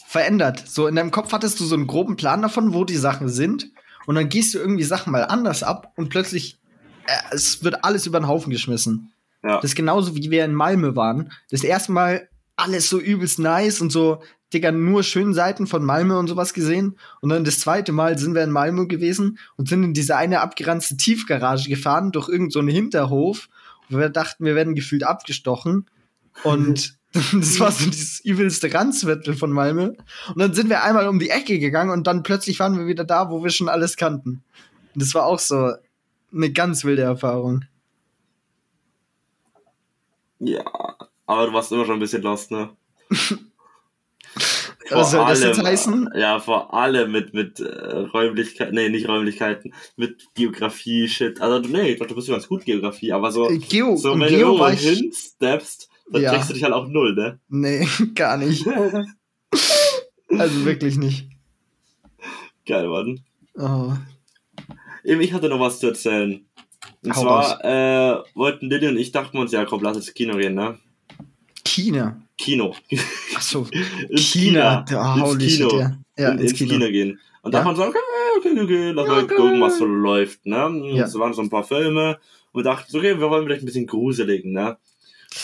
verändert. So in deinem Kopf hattest du so einen groben Plan davon, wo die Sachen sind. Und dann gehst du irgendwie Sachen mal anders ab und plötzlich, äh, es wird alles über den Haufen geschmissen. Ja. Das ist genauso wie wir in Malmö waren. Das erste Mal alles so übelst nice und so Digga, nur schöne Seiten von Malmö und sowas gesehen. Und dann das zweite Mal sind wir in Malmö gewesen und sind in diese eine abgeranzte Tiefgarage gefahren durch irgendeinen so Hinterhof. Und wir dachten, wir werden gefühlt abgestochen. Und [LAUGHS] das war so dieses übelste Ranzviertel von Malmö. Und dann sind wir einmal um die Ecke gegangen und dann plötzlich waren wir wieder da, wo wir schon alles kannten. Und das war auch so eine ganz wilde Erfahrung. Ja, aber du warst immer schon ein bisschen lost, ne? [LAUGHS] Was soll das jetzt heißen? Ja, vor allem mit, mit äh, Räumlichkeiten, nee, nicht Räumlichkeiten, mit Geografie, Shit. Also, nee, ich glaube, du bist ganz gut Geografie, aber so, äh, Geo, so wenn Geo du irgendwo hinsteppst, dann ja. kriegst du dich halt auch null, ne? Nee, [LAUGHS] gar nicht. [LAUGHS] also wirklich nicht. Geil, Mann. Oh. Eben, ich hatte noch was zu erzählen. Und Hau zwar äh, wollten Lilly und ich dachten uns, ja komm, lass ins Kino gehen, ne? Kino? [LAUGHS] Kino. Achso, China. Oh, ins Kino. Ja. Ja, in, ins, ins Kino. Kino. gehen. Und ja? da man sagen, okay, okay, okay, lass mal gucken, was so läuft, ne? Ja. Es waren so ein paar Filme und dachten, okay, wir wollen vielleicht ein bisschen gruseligen, ne?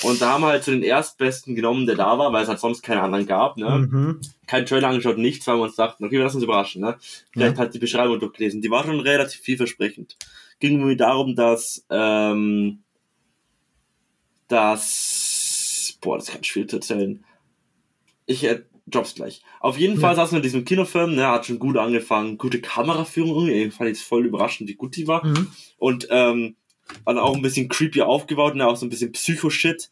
Und da haben wir halt zu den Erstbesten genommen, der da war, weil es halt sonst keine anderen gab. Ne? Mhm. Kein Trailer angeschaut, nichts, weil wir uns dachten, okay, wir lassen uns überraschen. Ne? Vielleicht ja. halt die Beschreibung durchgelesen. Die war schon relativ vielversprechend. Ging mir darum, dass, ähm, dass, boah, das ist ganz schwierig zu erzählen. Ich äh, Jobs gleich. Auf jeden ja. Fall saßen wir in diesem Kinofilm, ne, hat schon gut angefangen, gute Kameraführung irgendwie, ich fand es voll überraschend, wie gut die war. Mhm. Und ähm, dann auch ein bisschen creepy aufgebaut und auch so ein bisschen Psycho-Shit.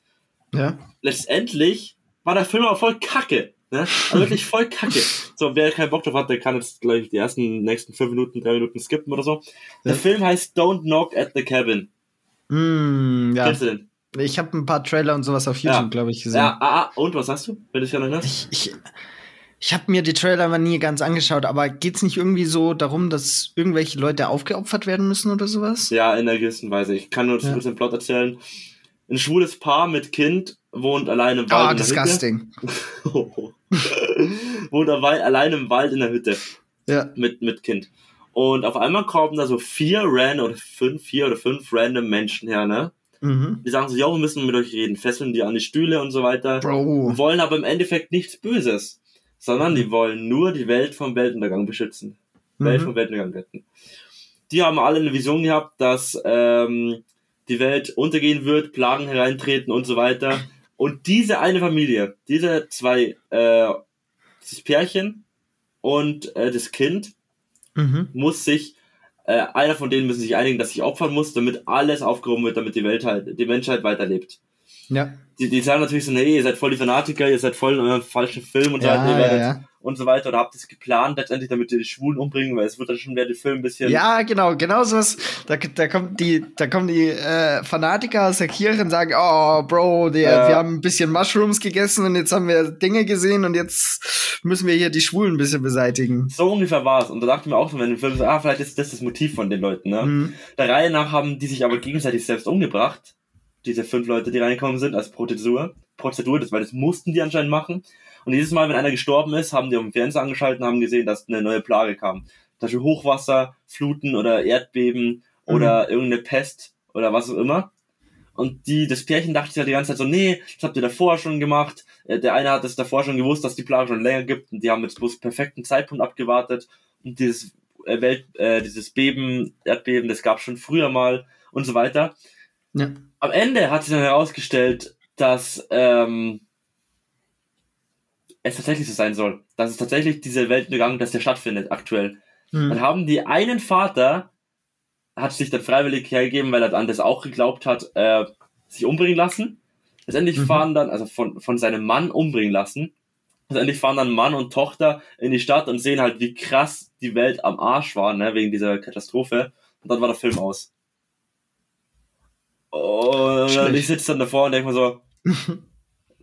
Ja. Letztendlich war der Film aber voll kacke. Ne? Also wirklich voll kacke. So, wer keinen Bock drauf hat, der kann jetzt gleich die ersten nächsten fünf Minuten, drei Minuten skippen oder so. Der ja. Film heißt Don't Knock at the Cabin. Mm, ja. Kennst du den? Ich habe ein paar Trailer und sowas auf YouTube, ja. glaube ich, gesehen. Ja, ah, ah, und was hast du, wenn du dich erinnerst? Ich, ich, ich habe mir die Trailer mal nie ganz angeschaut, aber geht's nicht irgendwie so darum, dass irgendwelche Leute aufgeopfert werden müssen oder sowas? Ja, in einer gewissen Weise. Ich kann nur ja. den Plot erzählen. Ein schwules Paar mit Kind wohnt alleine im Wald. Ah, oh, disgusting. [LAUGHS] wohnt alleine im Wald in der Hütte. Ja. Mit, mit Kind. Und auf einmal kommen da so vier random oder fünf, vier oder fünf random Menschen her, ne? Mhm. Die sagen so, ja, wir müssen mit euch reden, fesseln die an die Stühle und so weiter. Bro. Wollen aber im Endeffekt nichts Böses sondern die wollen nur die Welt vom Weltuntergang beschützen. Mhm. Welt vom Weltuntergang retten. Die haben alle eine Vision gehabt, dass ähm, die Welt untergehen wird, Plagen hereintreten und so weiter. Und diese eine Familie, diese zwei, äh, das Pärchen und äh, das Kind, mhm. muss sich, äh, einer von denen müssen sich einigen, dass sich opfern muss, damit alles aufgehoben wird, damit die Welt halt, die Menschheit weiterlebt. Ja die, die sagen natürlich so, nee, ihr seid voll die Fanatiker, ihr seid voll in eurem falschen Film und so weiter, ja, ja. und so weiter, oder habt ihr es geplant, letztendlich, damit ihr die Schwulen umbringen, weil es wird dann schon wieder der Film ein bisschen. Ja, genau, genau sowas. Da, da kommt die, da kommen die äh, Fanatiker aus der Kirche und sagen, oh, Bro, der, ja. wir haben ein bisschen Mushrooms gegessen und jetzt haben wir Dinge gesehen und jetzt müssen wir hier die Schwulen ein bisschen beseitigen. So ungefähr war es. Und da dachten wir auch so, wenn der Film so, ah, vielleicht ist das das Motiv von den Leuten, ne? Mhm. Der Reihe nach haben die sich aber gegenseitig selbst umgebracht diese fünf Leute, die reingekommen sind, als Prozedur. Prozedur, das, weil das mussten die anscheinend machen. Und jedes Mal, wenn einer gestorben ist, haben die auf dem Fernseher angeschaltet und haben gesehen, dass eine neue Plage kam. Zum Beispiel Hochwasser, Fluten oder Erdbeben mhm. oder irgendeine Pest oder was auch immer. Und die, das Pärchen dachte sich halt die ganze Zeit so, nee, das habt ihr davor schon gemacht. Äh, der eine hat es davor schon gewusst, dass die Plage schon länger gibt und die haben jetzt bloß perfekten Zeitpunkt abgewartet. Und dieses äh, Welt, äh, dieses Beben, Erdbeben, das gab schon früher mal und so weiter. Ja. Am Ende hat sich dann herausgestellt, dass ähm, es tatsächlich so sein soll. Dass es tatsächlich diese Weltuntergang, dass der stattfindet aktuell. Mhm. Dann haben die einen Vater, hat sich dann freiwillig hergegeben, weil er an das auch geglaubt hat, äh, sich umbringen lassen. Letztendlich mhm. fahren dann, also von, von seinem Mann umbringen lassen. Letztendlich fahren dann Mann und Tochter in die Stadt und sehen halt, wie krass die Welt am Arsch war, ne, wegen dieser Katastrophe. Und dann war der Film aus. Und Schlecht. ich sitze dann davor und denke mir so, [LAUGHS]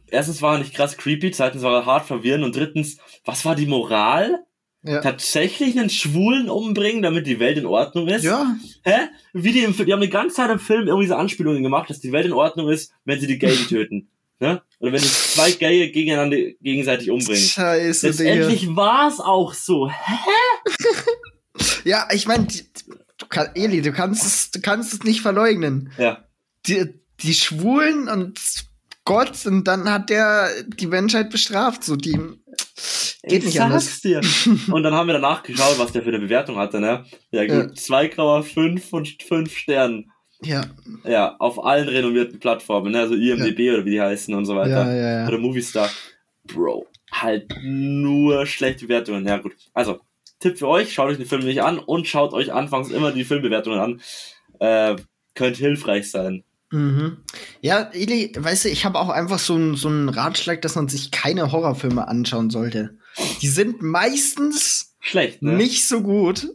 erstens war er nicht krass creepy, zweitens war er hart verwirrend und drittens, was war die Moral? Ja. Tatsächlich einen Schwulen umbringen, damit die Welt in Ordnung ist? Ja. Hä? Wie die, im, die haben die ganze Zeit im Film irgendwie so Anspielungen gemacht, dass die Welt in Ordnung ist, wenn sie die Gays töten. Ne? Oder wenn sie zwei Gaye gegeneinander gegenseitig umbringen. Scheiße, Letztendlich war es auch so. Hä? [LAUGHS] ja, ich meine, du kann, Eli, du kannst es, du kannst es nicht verleugnen. Ja die, die Schwulen und Gott und dann hat der die Menschheit bestraft. So, die geht ich nicht anders. dir. [LAUGHS] und dann haben wir danach geschaut, was der für eine Bewertung hatte, ne? Ja, gut, ja. 2,5 von 5 Sternen. Ja. Ja, auf allen renommierten Plattformen, ne? Also IMDB ja. oder wie die heißen und so weiter. Ja, ja, ja. Oder Movistar. Bro, halt nur schlechte Bewertungen. Ja, gut. Also, Tipp für euch, schaut euch den Film nicht an und schaut euch anfangs immer die Filmbewertungen an. Äh, könnte hilfreich sein. Mhm. Ja, Eli, weißt du, ich habe auch einfach so einen so einen Ratschlag, dass man sich keine Horrorfilme anschauen sollte. Die sind meistens schlecht, ne? nicht so gut.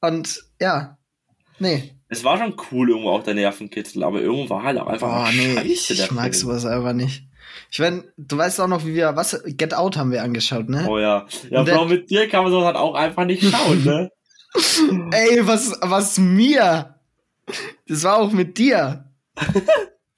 Und ja, nee. Es war schon cool irgendwo auch der Nervenkitzel, aber irgendwo war halt auch einfach oh, nee, scheiße. Ich, mag sowas einfach nicht. Ich meine, du weißt auch noch, wie wir, was, Get Out haben wir angeschaut, ne? Oh ja. Ja, Bro, mit dir kann man sowas halt auch einfach nicht schauen, ne? [LAUGHS] Ey, was, was mir? Das war auch mit dir.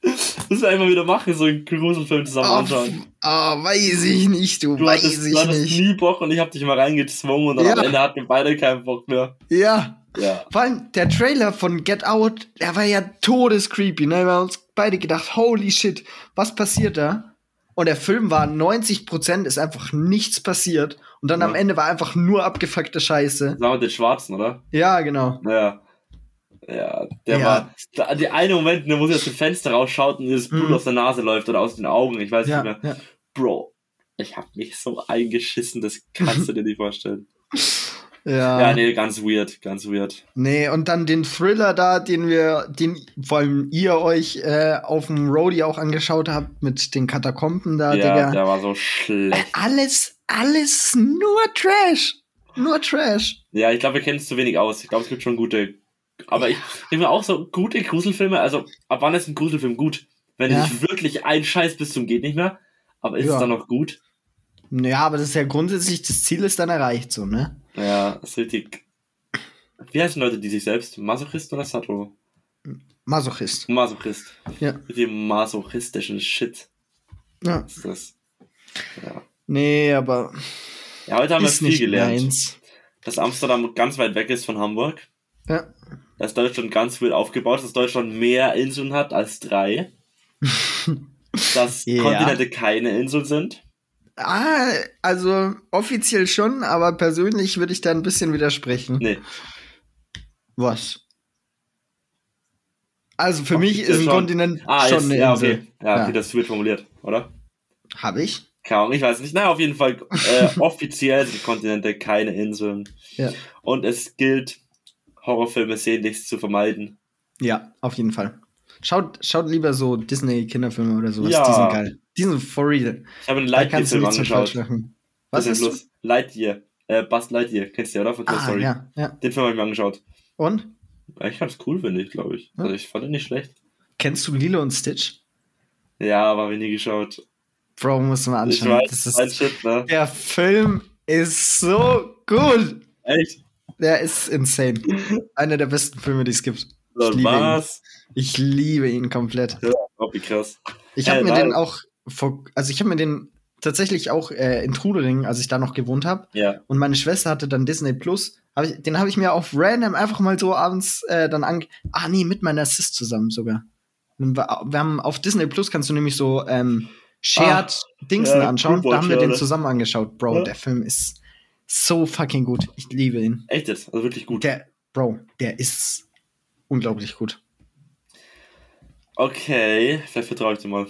Das wir einfach wieder machen, so einen Gruselfilm zusammen Oh, anschauen. oh, weiß ich nicht, du, Du weiß hattest, ich du hattest nicht. nie Bock und ich hab dich mal reingezwungen und dann Ja. am Ende hatten wir beide keinen Bock mehr. Ja. Ja. Vor allem der Trailer von Get Out, der war ja todescreepy. Ne? Wir haben uns beide gedacht, holy shit, was passiert da? Und der Film war 90% ist einfach nichts passiert. Und dann Ja. am Ende war einfach nur abgefuckte Scheiße. War mit den Schwarzen, oder? Ja, genau. Ja. Ja, der Ja. war. Die eine Moment, wo sie aus dem Fenster rausschaut und ihr das Blut Mhm. aus der Nase läuft oder aus den Augen, ich weiß Ja, nicht mehr. ja. Bro, ich hab mich so eingeschissen, das kannst du dir nicht vorstellen. [LAUGHS] Ja. Ja, nee, ganz weird, ganz weird. Nee, und dann den Thriller da, den wir, den vor allem ihr euch äh, auf dem Roadie auch angeschaut habt, mit den Katakomben da, ja, Digga. der war so schlecht. Alles, alles nur Trash. Nur Trash. Ja, ich glaube, wir kennen es zu wenig aus. Ich glaube, es gibt schon gute. Aber ich denke mir auch so gute Gruselfilme. Also, ab wann ist ein Gruselfilm gut? Wenn Ja. sich wirklich ein Scheiß bis zum geht nicht mehr. Aber ist Ja. es dann noch gut? Ja, aber das ist ja grundsätzlich, das Ziel ist dann erreicht, so, ne? Ja, ist richtig. Wie heißen Leute, die sich selbst? Masochist oder Sato? Masochist. Masochist. Ja. Mit dem masochistischen Shit Ja. ist das. Ja. Nee, aber ja, heute haben wir viel gelernt. meins. Dass Amsterdam ganz weit weg ist von Hamburg. Ja. Dass Deutschland ganz wild aufgebaut ist, dass Deutschland mehr Inseln hat als drei. [LAUGHS] dass Ja. Kontinente keine Inseln sind. Ah, also offiziell schon, aber persönlich würde ich da ein bisschen widersprechen. Nee. Was? Also für mich Offiziell ist ein schon. Kontinent Ah, schon jetzt, eine ja, Insel. okay. Ja, okay, Ja. das wird formuliert, oder? Habe ich? Keine Ahnung, ich weiß nicht. Naja, auf jeden Fall, äh, [LAUGHS] offiziell sind Kontinente keine Inseln. Ja. Und es gilt, Horrorfilme sehnlichst zu vermeiden. Ja, auf jeden Fall. Schaut, schaut lieber so Disney-Kinderfilme oder sowas. Ja. Die sind geil. Die sind for real. Ich habe einen Lightyear-Film angeschaut. Was ist los. Lightyear. Äh, Buzz Lightyear. Kennst du ja, oder? Von Ah, Story. ja, ja. Den Film habe ich mir angeschaut. Und? Ich fand's cool, finde ich, glaube ich. Ja. Also ich fand ihn nicht schlecht. Kennst du Lilo und Stitch? Ja, aber habe ich nie geschaut. Bro, musst du mal Ich anschauen. weiß, Das ist Shit, ne? der Film ist so gut. Echt? Der ist insane. [LAUGHS] Einer der besten Filme, die es gibt. Ich liebe Was? Ich liebe ihn komplett. Oh, wie krass. Ich habe Äh, mir nein. den auch vor, also ich habe mir den tatsächlich auch äh, in Trudering, als ich da noch gewohnt habe, Ja. und meine Schwester hatte dann Disney Plus, hab ich, den habe ich mir auf random einfach mal so abends äh, dann ange... Ah nee, mit meiner Sis zusammen sogar. Wir, wir haben auf Disney Plus kannst du nämlich so ähm, Shared Dingsen ja, anschauen. Da haben wir den ja, zusammen angeschaut. Bro, Ja. der Film ist so fucking gut. Ich liebe ihn. Echt jetzt? Also wirklich gut. Der, Bro, der ist unglaublich gut. Okay, vielleicht vertraue ich dir mal.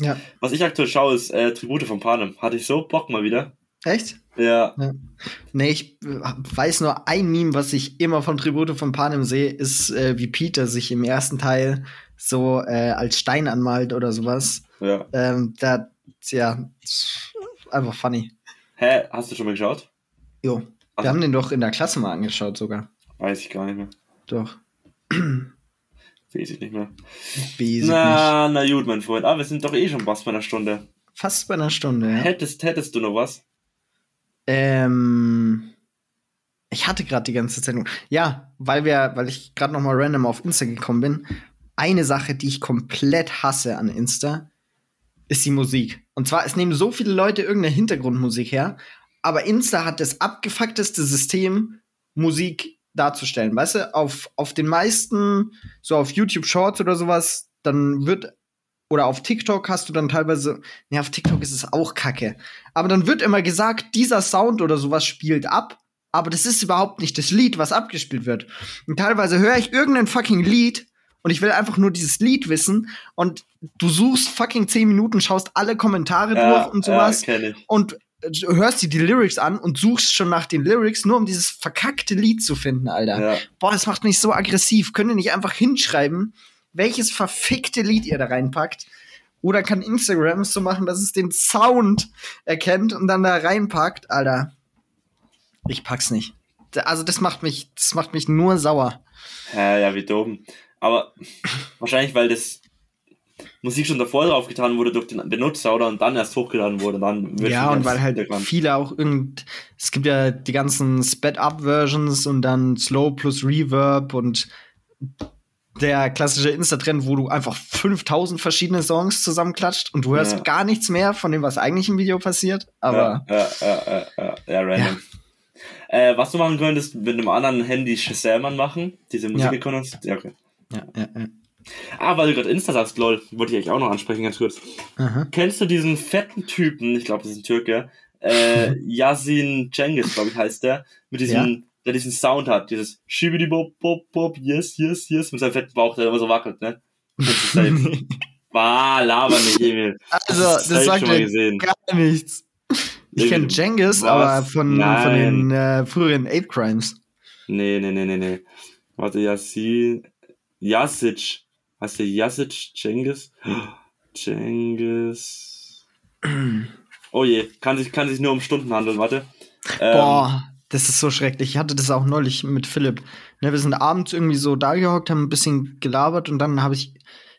Ja. Was ich aktuell schaue, ist äh, Tribute von Panem. Hatte ich so Bock mal wieder. Echt? Ja. Nee, ich äh, weiß nur ein Meme, was ich immer von Tribute von Panem sehe, ist, äh, wie Peter sich im ersten Teil so äh, als Stein anmalt oder sowas. Ja. Ähm, da, ja, einfach funny. Hä? Hast du schon mal geschaut? Jo. Wir Ach. haben den doch in der Klasse mal angeschaut sogar. Weiß ich gar nicht mehr. Doch. [CLEARS THROAT] Weiß ich nicht mehr. Basic nicht. Na, na gut, mein Freund. Ah, wir sind doch eh schon fast bei einer Stunde. Fast bei einer Stunde, ja. Hättest, hättest du noch was? Ähm, ich hatte gerade die ganze Zeit. nur- Ja, weil wir, weil ich gerade noch mal random auf Insta gekommen bin. Eine Sache, die ich komplett hasse an Insta, ist die Musik. Und zwar, es nehmen so viele Leute irgendeine Hintergrundmusik her, aber Insta hat das abgefuckteste System, Musik darzustellen. Weißt du, auf, auf den meisten, so auf YouTube Shorts oder sowas, dann wird, oder auf TikTok hast du dann teilweise, ja, auf TikTok ist es auch kacke. Aber dann wird immer gesagt, dieser Sound oder sowas spielt ab, aber das ist überhaupt nicht das Lied, was abgespielt wird. Und teilweise höre ich irgendein fucking Lied und ich will einfach nur dieses Lied wissen und du suchst fucking 10 Minuten, schaust alle Kommentare durch und sowas Ja, und äh, hörst dir die Lyrics an und suchst schon nach den Lyrics, nur um dieses verkackte Lied zu finden, Alter. Ja. Boah, das macht mich so aggressiv. Könnt ihr nicht einfach hinschreiben, welches verfickte Lied ihr da reinpackt? Oder kann Instagram es so machen, dass es den Sound erkennt und dann da reinpackt? Alter, ich pack's nicht. Also das macht mich, das macht mich nur sauer. Ja, ja, wie dumm. Aber wahrscheinlich, weil das. Musik schon davor drauf getan wurde durch den Benutzer oder und dann erst hochgeladen wurde. Dann wird Ja, und weil halt viele auch irgend. Es gibt ja die ganzen Sped-Up-Versions und dann Slow plus Reverb und der klassische Insta-Trend, wo du einfach 5000 verschiedene Songs zusammenklatscht und du hörst Ja. gar nichts mehr von dem, was eigentlich im Video passiert. Aber ja, ja, ja, ja, random. Äh, was du machen könntest, mit einem anderen Handy Shazam anmachen, diese Musik Ja. konntest. Ja, okay. Ja, ja, ja. Ah, weil du gerade Insta sagst, lol, wollte ich eigentlich auch noch ansprechen, ganz kurz. Aha. Kennst du diesen fetten Typen, ich glaube, das ist ein Türke, äh, [LAUGHS] Yasin Cengiz, glaube ich, heißt der, mit diesem, der diesen Sound hat, dieses Schibidi Bob Bob Bob, yes, yes, yes, mit seinem fetten Bauch, der immer so wackelt, ne? Bah, [LAUGHS] laber nicht, Emil. Also, das safe sagt schon mal mir gesehen. gar nichts. Ich kenne Jengis, aber von, von den äh, früheren Ape Crimes. Nee, nee, nee, nee, nee. Warte, Yasin, Yasic, heißt der Yasic Cengiz? Cengiz. Oh je, kann sich, kann sich nur um Stunden handeln, warte. Ähm, Boah, das ist so schrecklich. Ich hatte das auch neulich mit Philipp. Ne, wir sind abends irgendwie so da gehockt, haben ein bisschen gelabert und dann habe ich.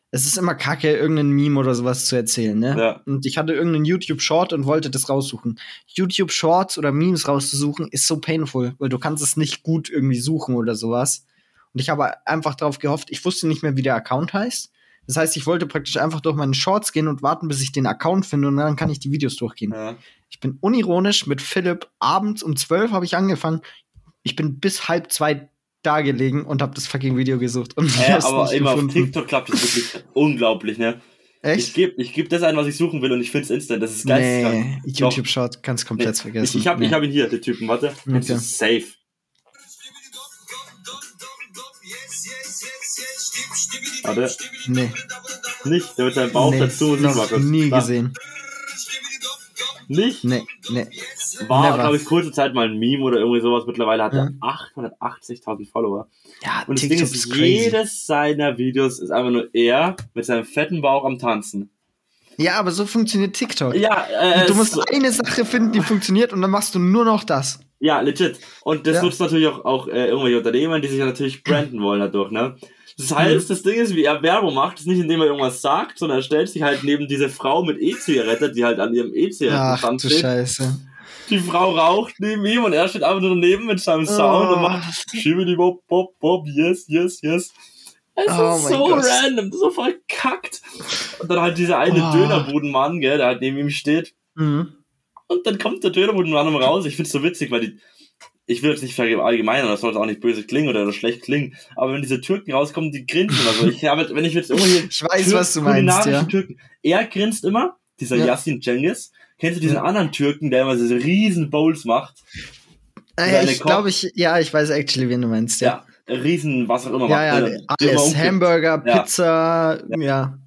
Es ist immer kacke, irgendein Meme oder sowas zu erzählen, ne? Ja. Und ich hatte irgendeinen YouTube-Short und wollte das raussuchen. YouTube-Shorts oder Memes rauszusuchen ist so painful, weil du kannst es nicht gut irgendwie suchen oder sowas. Und ich habe einfach darauf gehofft, ich wusste nicht mehr, wie der Account heißt. Das heißt, ich wollte praktisch einfach durch meine Shorts gehen und warten, bis ich den Account finde und dann kann ich die Videos durchgehen. Ja. Ich bin unironisch mit Philipp abends um 12 habe ich angefangen. Ich bin bis halb zwei da gelegen und habe das fucking Video gesucht. Und hab's aber eben auf. TikTok klappt das wirklich [LAUGHS] unglaublich, ne? Ich Echt? gebe ich geb das ein, was ich suchen will und ich finde es instant. Das ist geisteskrank. Nee, Doch. YouTube-Short kannst komplett Nee, vergessen. Ich, ich habe nee. ich hab ihn hier, den Typen, warte. Das Okay. ist safe. Warte, nee, nicht, der mit seinem Bauch nee, dazu Musik noch nie Da. gesehen. Nicht? Nee, nee. War, glaube ich, kurze Zeit mal ein Meme oder irgendwie sowas. Mittlerweile hat er Ja. 880.000 Follower. Ja, Und das TikTok Ding ist ist, jedes seiner Videos ist einfach nur er mit seinem fetten Bauch am Tanzen. Ja, aber so funktioniert TikTok. Ja, äh, du musst so- eine Sache finden, die funktioniert und dann machst du nur noch das. Ja, legit. Und das Ja. nutzt natürlich auch, auch äh, irgendwelche Unternehmen, die sich natürlich [CLEARS THROAT] branden wollen dadurch, ne? Das heißt, das Ding ist, wie er Werbung macht, ist nicht indem er irgendwas sagt, sondern er stellt sich halt neben diese Frau mit E-Zigarette, die halt an ihrem E-Zigarettenstand steht. Scheiße. Die Frau raucht neben ihm und er steht einfach nur daneben mit seinem Sound Oh. und macht Schibbidi Bob Bob Bob, yes, yes, yes. Es Oh ist so Gott. random, so verkackt. Und dann halt dieser eine Oh. Dönerbudenmann, gell, der halt neben ihm steht. Mhm. Und dann kommt der Dönerbudenmann raus. Ich find's so witzig, weil die, ich will jetzt nicht verallgemeinern, das sollte auch nicht böse klingen oder schlecht klingen, aber wenn diese Türken rauskommen, die grinsen immer so. Ich habe, wenn ich jetzt irgendwo hier Ich weiß, Tür- was du meinst, ja. Türken, er grinst immer, dieser Ja. Yassin Cengiz. Kennst du diesen Ja. anderen Türken, der immer diese riesen Bowls macht? Äh, Seine ich glaube, ich, ja, ich weiß actually, wen du meinst, ja. Ja, riesen, was auch immer Ja, ja, macht. der immer alles. Hamburger, Ja. Pizza, ja.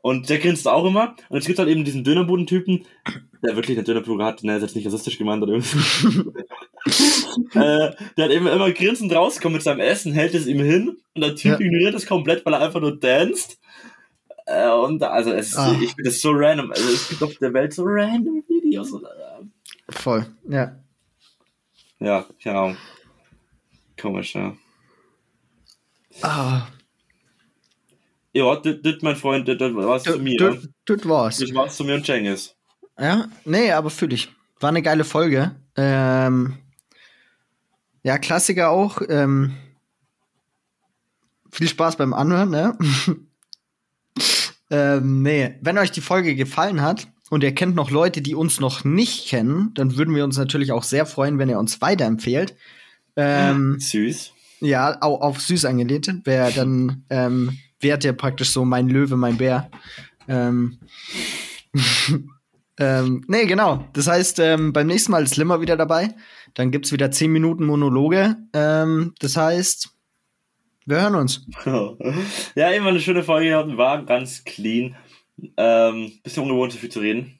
Und der grinst auch immer. Und es gibt halt eben diesen Dönerbudentypen, der wirklich eine Dönerbude hat, ne, ist jetzt nicht rassistisch gemeint oder irgendwie. [LAUGHS] äh, der hat eben immer grinsend rauskommt mit seinem Essen, hält es ihm hin und der Typ Ja. ignoriert es komplett, weil er einfach nur danst. Äh, und also es, Ah. ich finde das so random. Also es gibt auf der Welt so random Videos. Und, äh, Voll, ja. ja, keine Ahnung. Komisch, ja. Ah, Ja, das, mein Freund, das, war's zu mir. das war's. Das war's zu mir und Cengiz. Ja, nee, aber fühl ich. War eine geile Folge. Ähm, ja, Klassiker auch. Ähm, viel Spaß beim Anhören, ne? [LAUGHS] ähm, nee, wenn euch die Folge gefallen hat und ihr kennt noch Leute, die uns noch nicht kennen, dann würden wir uns natürlich auch sehr freuen, wenn ihr uns weiterempfehlt. Ähm, Süß. ja, au- auf süß angelehnt. Wer dann ähm, wärt ja praktisch so mein Löwe, mein Bär. Ähm, [LAUGHS] ähm, nee, genau. Das heißt, ähm, beim nächsten Mal ist Limmer wieder dabei. Dann gibt's wieder 10 Minuten Monologe. Ähm, das heißt, wir hören uns. ja, immer eine schöne Folge gehabt, war ganz clean. Ähm, bisschen ungewohnt, so viel zu reden.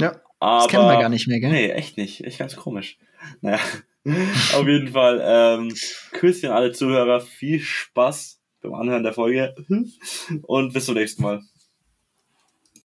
Ja, Aber, das kennen wir gar nicht mehr, gell? Nee, echt nicht. Echt ganz komisch. Naja, [LAUGHS] auf jeden Fall. Ähm, Küsschen alle Zuhörer. Viel Spaß beim Anhören der Folge. Und bis zum nächsten Mal.